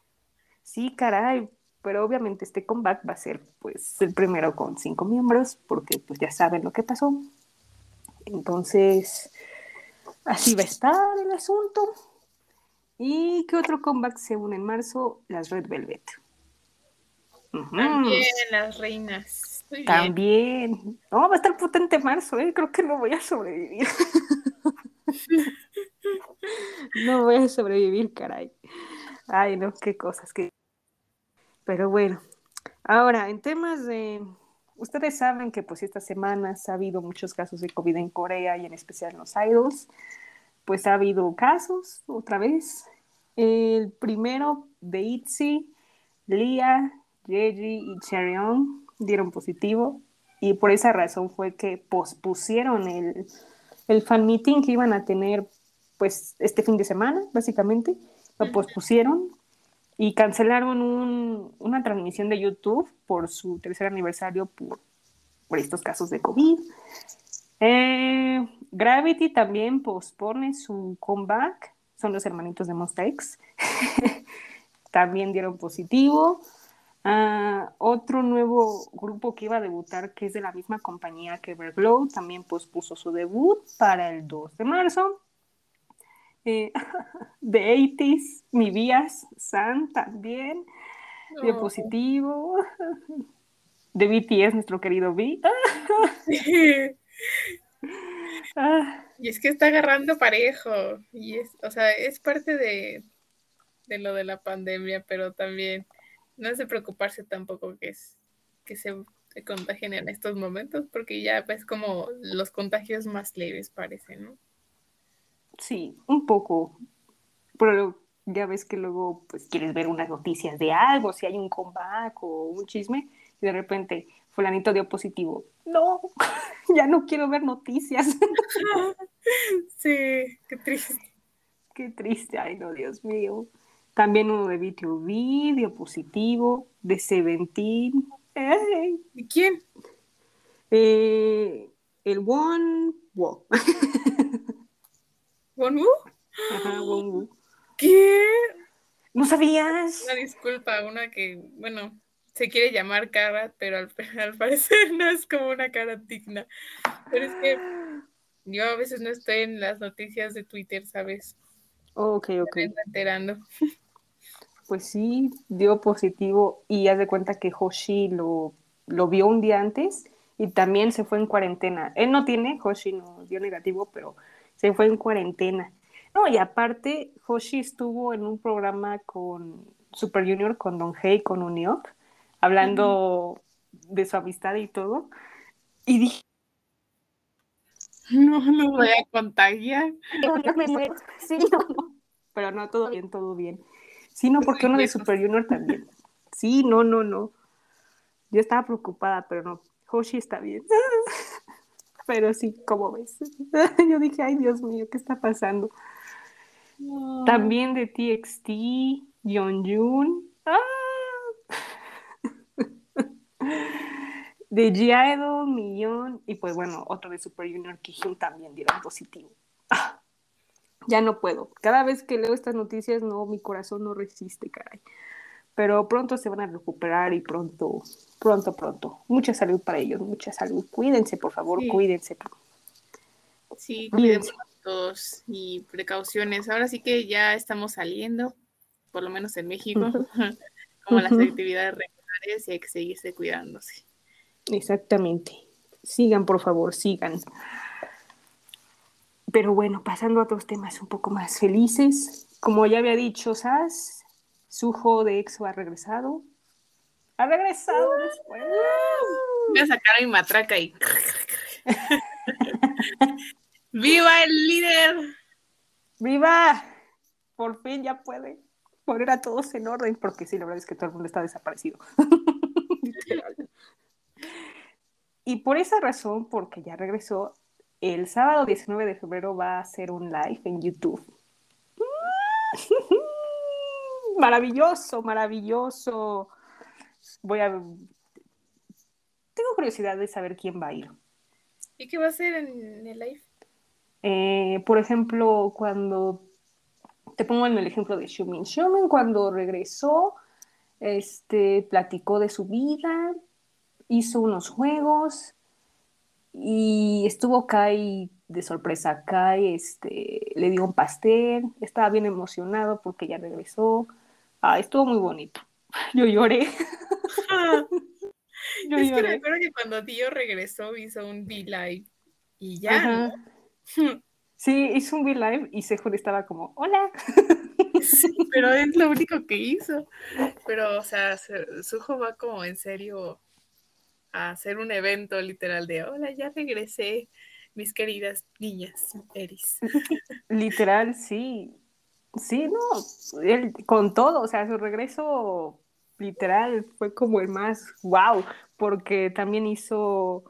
Sí, caray, pero obviamente este comeback va a ser pues el primero con cinco miembros, porque pues ya saben lo que pasó. Entonces, así va a estar el asunto. ¿Y qué otro comeback se une en marzo? Las Red Velvet. También las reinas. Muy bien. También. No, va a estar potente marzo, ¿eh? Creo que no voy a sobrevivir. <laughs> no voy a sobrevivir, caray. Ay, no, qué cosas. Qué... Pero bueno, ahora, en temas de... Ustedes saben que pues estas semanas ha habido muchos casos de COVID en Corea y en especial en los idols. Pues ha habido casos, otra vez. El primero de ITZY, Lia, Jeji y Cheon dieron positivo y por esa razón fue que pospusieron el, el fan meeting que iban a tener pues este fin de semana, básicamente. Lo pospusieron y cancelaron un- una transmisión de YouTube por su tercer aniversario por, por estos casos de COVID. Eh, Gravity también pospone su comeback. Son los hermanitos de Monsta X. <laughs> también dieron positivo. Ah, otro nuevo grupo que iba a debutar, que es de la misma compañía que Everglow, también pospuso su debut para el 2 de marzo. Eh, <laughs> The 80s, Mi Vías, San también, dio No. positivo. <laughs> De BTS, nuestro querido B. <laughs> Ah, Y es que está agarrando parejo. Y es, o sea, es parte de, de lo de la pandemia, pero también no es de preocuparse tampoco que es que se contagien en estos momentos, porque ya ves como los contagios más leves parecen, ¿no? Sí, un poco. Pero ya ves que luego pues quieres ver unas noticias de algo, si hay un comeback o un chisme, y de repente fulanito dio positivo. No, <laughs> ya no quiero ver noticias. <laughs> Sí, qué triste. Qué triste, ay no, Dios mío. También uno de BTOB dio positivo, de Seventeen. ¿Y quién? eh, el One Woo. <laughs> ¿Wonwu? Ajá. ¿Qué? ¿No sabías? Una disculpa, una que, bueno, se quiere llamar cara, pero al, <laughs> al parecer no es como una cara digna. Pero es que yo a veces no estoy en las noticias de Twitter, ¿sabes? Ok, ok. Me ando enterando. Pues sí, dio positivo y haz de cuenta que Hoshi lo, lo vio un día antes y también se fue en cuarentena. Él no tiene, Hoshi no dio negativo, pero se fue en cuarentena. No, y aparte, Hoshi estuvo en un programa con Super Junior, con Don Hey, con Uniok, hablando de su amistad y todo. Y dije, No lo voy a contagiar. No. Sí, no. Pero no, todo bien, todo bien. Sí, no, porque uno de Super Junior también. Sí, no, no, no. Yo estaba preocupada, pero no. Hoshi está bien. <laughs> Pero sí, como ves. <laughs> Yo dije, ay, Dios mío, ¿qué está pasando? También de TXT, Yeonjun. ¡Ah! De G-Idol, Millón, y pues bueno, otro de Super Junior, Kijun también dieron positivo. Ah, ya no puedo. Cada vez que leo estas noticias, no, mi corazón no resiste, caray. Pero pronto se van a recuperar y pronto, pronto, pronto. Mucha salud para ellos, mucha salud. Cuídense, por favor, Sí. cuídense. Sí, Cuídense. todos y precauciones. Ahora sí que ya estamos saliendo, por lo menos en México, <laughs> como las actividades regulares y hay que seguirse cuidándose. Exactamente. Sigan, por favor, sigan. Pero bueno, pasando a otros temas un poco más felices. Como ya había dicho Sas, Sujo de EXO ha regresado. Ha regresado después. Voy a sacar mi matraca y... <laughs> ¡Viva el líder! ¡Viva! Por fin ya puede poner a todos en orden, porque sí, la verdad es que todo el mundo está desaparecido. <laughs> Y por esa razón, porque ya regresó, el sábado 19 de febrero va a hacer un live en YouTube. Maravilloso, maravilloso. Voy a... Tengo curiosidad de saber quién va a ir. ¿Y qué va a hacer en el live? Eh, por ejemplo, cuando te pongo en el ejemplo de Shumin. Shumin cuando regresó, este, platicó de su vida, hizo unos juegos y estuvo Kai de sorpresa. Kai este, le dio un pastel, estaba bien emocionado porque ya regresó. Ah, estuvo muy bonito. <laughs> Yo lloré, <laughs> yo es que lloré. recuerdo que cuando Dio regresó hizo un V-Live y ya. Sí, hizo un V-Live y Sehun estaba como, hola. <laughs> Sí, pero es lo único que hizo. Pero, o sea, se- Suho va como en serio a hacer un evento literal de hola, ya regresé, mis queridas niñas, Eris. Literal, sí. Sí, no, él con todo, o sea, su regreso literal fue como el más wow, porque también hizo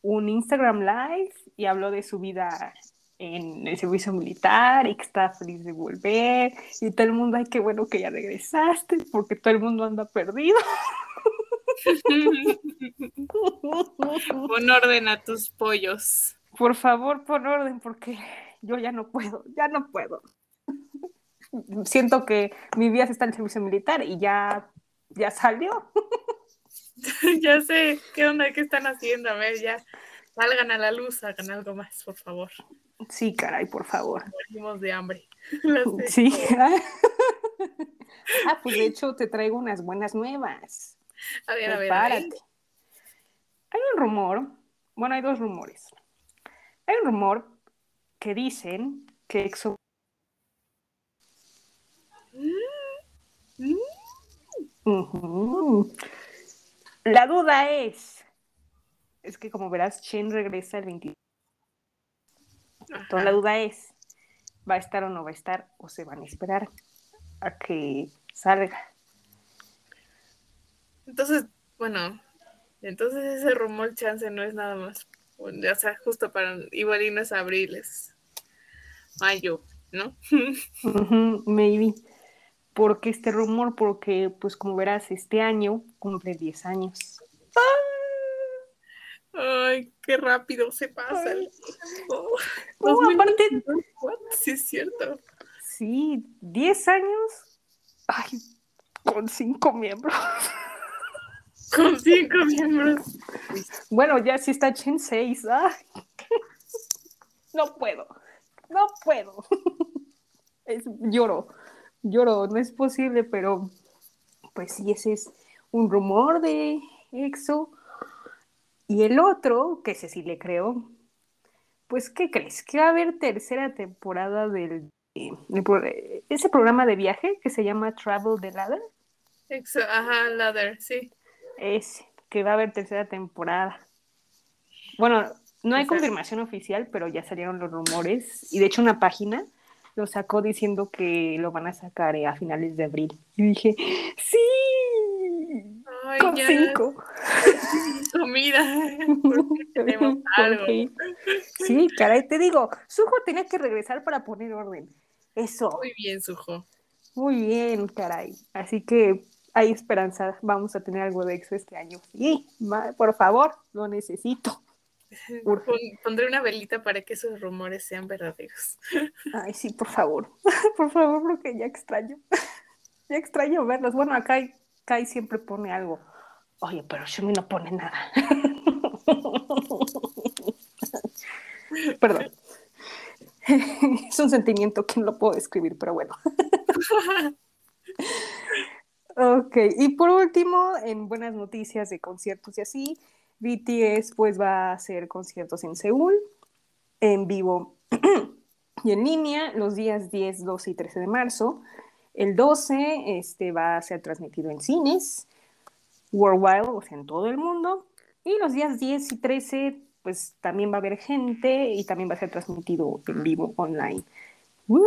un Instagram Live y habló de su vida en el servicio militar y que estaba feliz de volver y todo el mundo, ay, qué bueno que ya regresaste, porque todo el mundo anda perdido. Pon orden a tus pollos. Por favor, pon orden, porque yo ya no puedo, ya no puedo. Siento que mi vida está en el servicio militar y ya, ya salió. <laughs> ya sé, ¿qué onda? ¿Qué están haciendo? A ver, ya salgan a la luz, hagan algo más, por favor. Sí, caray, por favor. Morimos de hambre. <laughs> Sí. <laughs> Ah, pues de hecho te traigo unas buenas nuevas. A ver, a ver. a ver. Hay un rumor, bueno, hay dos rumores. Hay un rumor que dicen que EXO Mm. La duda es, es que como verás, Chen regresa el 22. Entonces la duda es, ¿va a estar o no va a estar? ¿O se van a esperar a que salga? Entonces, bueno, entonces ese rumor chance no es nada más. O sea, justo para, igual y no es abril, es mayo, ¿no? <laughs> Maybe. ¿Por qué este rumor? Porque, pues como verás, este año cumple 10 años. Ay, qué rápido se pasa el tiempo. No, 2022, aparte? Sí, es cierto. sí, 10 años. Ay, con 5 miembros. Con cinco miembros. Bueno, ya sí está Chen 6. Ay. No puedo, no puedo. Es- lloro, lloro, no es posible, pero pues sí, ese es un rumor de EXO. Y el otro, que ese sí le creo, pues ¿qué crees? Que va a haber tercera temporada del eh, ese programa de viaje que se llama Travel the Ladder. Exa- Ajá, ladder, sí. Ese, que va a haber tercera temporada. Bueno, no hay sea- confirmación oficial, pero ya salieron los rumores. Y de hecho, una página lo sacó diciendo que lo van a sacar eh, a finales de abril. Y dije, sí, Ay, con ya, cinco. <laughs> comida. porque <laughs> tenemos algo. Sí, caray, te digo, Sujo tenía que regresar para poner orden. Eso, Muy bien, Sujo. muy bien, caray. Así que hay esperanza, vamos a tener algo de extra este año. Sí, por favor, lo necesito. <laughs> Pondré una velita para que esos rumores sean verdaderos. <laughs> Ay, sí, por favor, <laughs> por favor, porque ya extraño. Ya extraño verlos. Bueno, acá Kai siempre pone algo. Oye, pero Shumi no pone nada. Perdón. Es un sentimiento que no lo puedo describir, pero bueno. Ok, y por último, en buenas noticias de conciertos y así, BTS pues va a hacer conciertos en Seúl, en vivo <clears throat> y en línea, los días 10, 12 y 13 de marzo. El 12 este, va a ser transmitido en cines, worldwide, o sea, en todo el mundo. Y los días 10 y 13, pues también va a haber gente y también va a ser transmitido en vivo online. ¡Woo!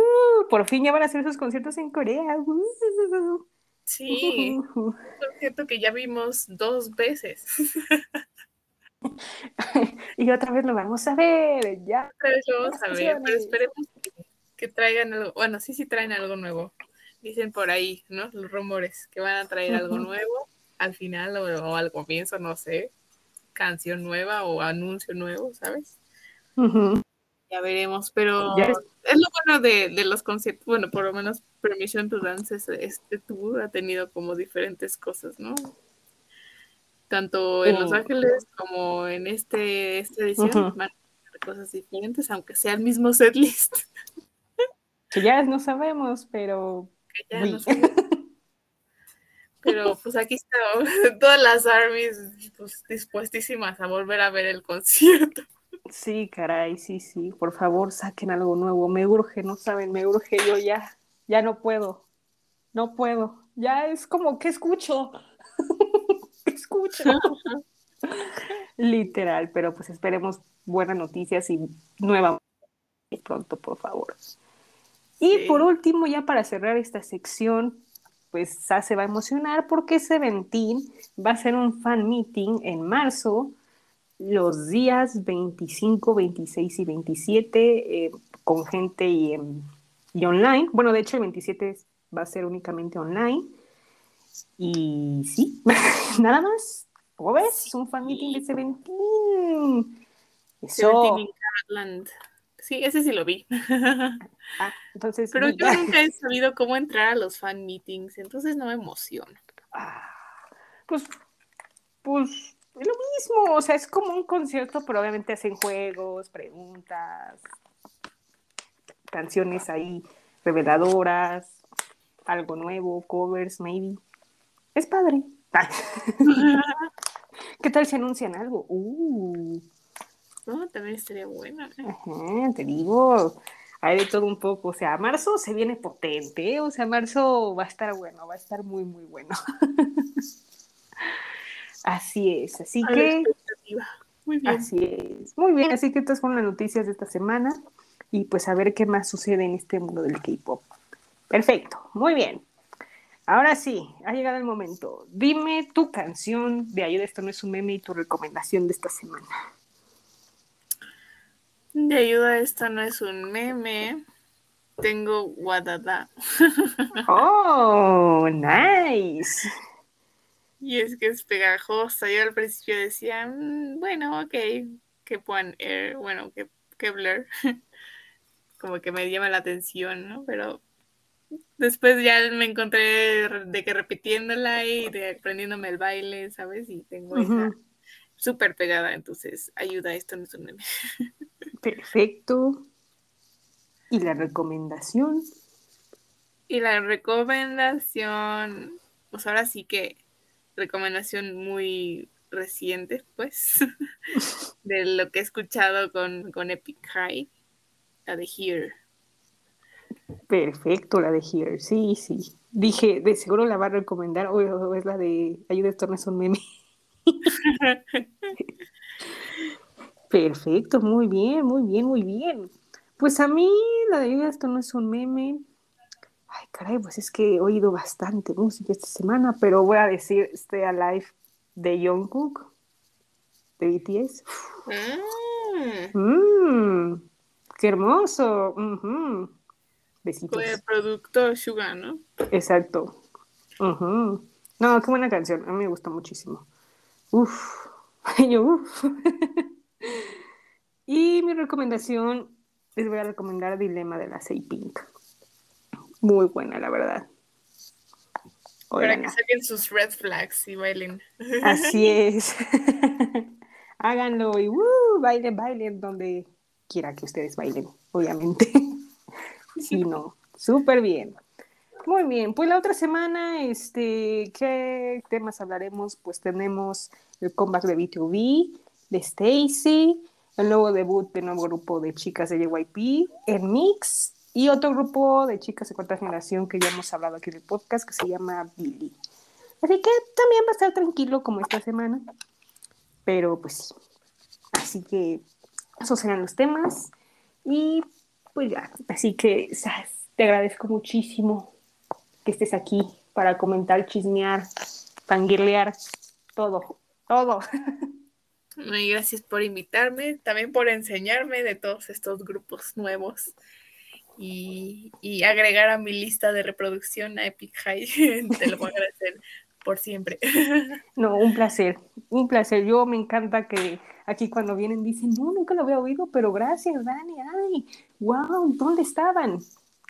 Por fin ya van a hacer sus conciertos en Corea. ¡Woo! Sí, <laughs> un concierto que ya vimos dos veces. <laughs> <laughs> y otra vez lo vamos a ver, ya. Otra vez lo vamos a ver, pero esperemos que, que traigan algo. Bueno, sí, sí traen algo nuevo. Dicen por ahí, ¿no? Los rumores que van a traer algo nuevo al final o, o al comienzo, no sé. Canción nueva o anuncio nuevo, ¿sabes? Ya veremos, pero es lo bueno de, de los conciertos, bueno, por lo menos Permission to Dance, es- este tour ha tenido como diferentes cosas, ¿no? Tanto en Los Mm. Ángeles como en este, esta edición van a tener cosas diferentes, aunque sea el mismo setlist, <laughs> Que ya no sabemos, pero que ya Oui. no sé. Pero pues aquí está, <laughs> todas las armies pues, dispuestísimas a volver a ver el concierto. sí, caray, sí, sí. Por favor, saquen algo nuevo. Me urge, no saben, me urge. Yo ya, ya no puedo. No puedo. Ya es como que escucho. ¿Qué escucho. <laughs> Literal, pero pues esperemos buenas noticias y nueva pronto, por favor. Y Sí. por último, ya para cerrar esta sección, pues Sa se va a emocionar porque Seventeen va a ser un fan meeting en marzo, los días 25, 26 y 27, eh, con gente y, y online. Bueno, de hecho, el 27 va a ser únicamente online. Y sí, <laughs> nada más. ¿Cómo ves? Es un fan meeting de Seventeen. Eso. Seventeen. Sí, ese sí lo vi. Ah, entonces, Pero yo nunca he sabido cómo entrar a los fan meetings, entonces no me emociona. Ah, pues, pues es lo mismo, o sea, es como un concierto, pero obviamente hacen juegos, preguntas, canciones ahí reveladoras, algo nuevo, covers, maybe. Es padre. <laughs> ¿Qué tal si anuncian algo? Uh, No, también estaría bueno. ¿eh? ajá, te digo, hay de todo un poco. O sea, marzo se viene potente, ¿eh? o sea, marzo va a estar bueno, va a estar muy, muy bueno. <laughs> Así es, así A que... Muy bien. Así es. Muy bien, así que estas fueron las noticias de esta semana y pues a ver qué más sucede en este mundo del K-pop. Perfecto, muy bien. Ahora sí, ha llegado el momento. Dime tu canción de ayuda, esto no es un meme y tu recomendación de esta semana. De ayuda, esto no es un meme. Tengo Wadada. <laughs> Oh, nice. Y es que es pegajosa. Yo al principio decía, "Mm, bueno, ok, que Puan Air, bueno, que, que Blur. <laughs> Como que me llama la atención, ¿no? Pero después ya me encontré de que repitiéndola y de aprendiéndome el baile, ¿sabes? Y tengo esa Ujú. súper pegada, entonces ayuda, esto no es un meme. Perfecto. ¿Y la recomendación? Y la recomendación, pues ahora sí que recomendación muy reciente, pues, <laughs> de lo que he escuchado con, con Epic High, la de Here. Perfecto, la de Here. Sí, sí. Dije, de seguro la va a recomendar o o es la de ayuda, esto no es un meme. <laughs> Perfecto, muy bien, muy bien, muy bien. Pues a mí la de esto no es un meme. Ay, caray, pues es que he oído bastante música esta semana, pero voy a decir Stay Alive de Jungkook, de BTS. Mm, Mmm, qué hermoso. ujú. Besitos. con el producto Suga, ¿no? Exacto. No, qué buena canción. A mí me gusta muchísimo. Uf. <laughs> Yo, uf. <laughs> y mi recomendación, les voy a recomendar Dilema de la Pink. Muy buena, la verdad. Para que saquen sus red flags y bailen. <laughs> Así es. Háganlo y uh, bailen, bailen donde quiera que ustedes bailen, obviamente. Sí, no, súper bien. Muy bien, pues la otra semana, este, ¿qué temas hablaremos? Pues tenemos el comeback de B2B, de Stacy, el nuevo debut de nuevo grupo de chicas de JYP, el Mix y otro grupo de chicas de cuarta generación que ya hemos hablado aquí en el podcast que se llama Billy. Así que también va a estar tranquilo como esta semana. Pero pues sí. Así que esos serán los temas. Y pues ya. Así que te agradezco muchísimo que estés aquí para comentar, chismear, fangirlear, todo, todo. <laughs> Y gracias por invitarme, también por enseñarme de todos estos grupos nuevos y, y agregar a mi lista de reproducción a Epic High. <laughs> Te lo voy a agradecer por siempre. <laughs> No, un placer, un placer. Yo me encanta que aquí cuando vienen dicen, no, nunca lo había oído, pero gracias, Dani. Ay, wow, ¿dónde estaban?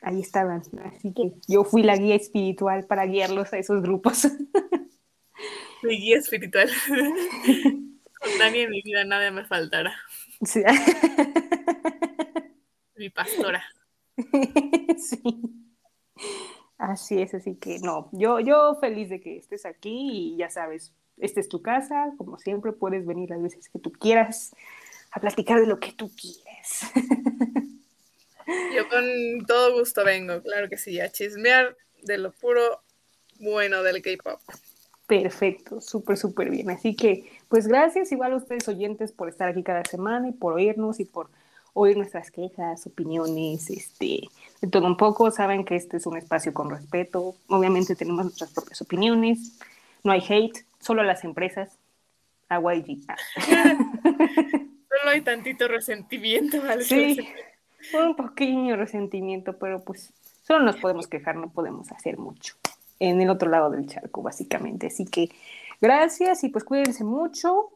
Ahí estaban. Así que yo fui la guía espiritual para guiarlos a esos grupos. <laughs> Mi guía espiritual. <laughs> Con Dani en mi vida nada me faltará. Sí. Mi pastora. Sí. Así es, así que no, yo, yo feliz de que estés aquí y ya sabes, esta es tu casa, como siempre puedes venir las veces que tú quieras a platicar de lo que tú quieres. <laughs> Yo con todo gusto vengo, claro que sí, a chismear de lo puro bueno del K-pop. Perfecto, súper, súper bien. Así que, pues gracias igual a ustedes oyentes por estar aquí cada semana y por oírnos y por oír nuestras quejas, opiniones, este, de todo un poco. Saben que este es un espacio con respeto. Obviamente tenemos nuestras propias opiniones. No hay hate, solo a las empresas. A YG. Ah, <laughs> Solo hay tantito resentimiento al Sí, un pequeño resentimiento, pero pues solo nos podemos quejar, no podemos hacer mucho. En el otro lado del charco, básicamente. Así que gracias y pues cuídense mucho.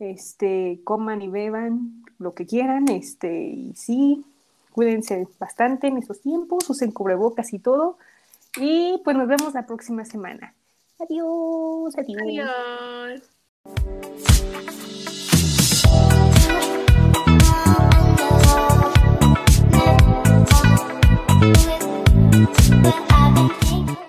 Este, coman y beban lo que quieran, este, y sí, cuídense bastante en esos tiempos, usen cubrebocas y todo. Y pues nos vemos la próxima semana. Adiós, adiós. Adiós. But I've been thinking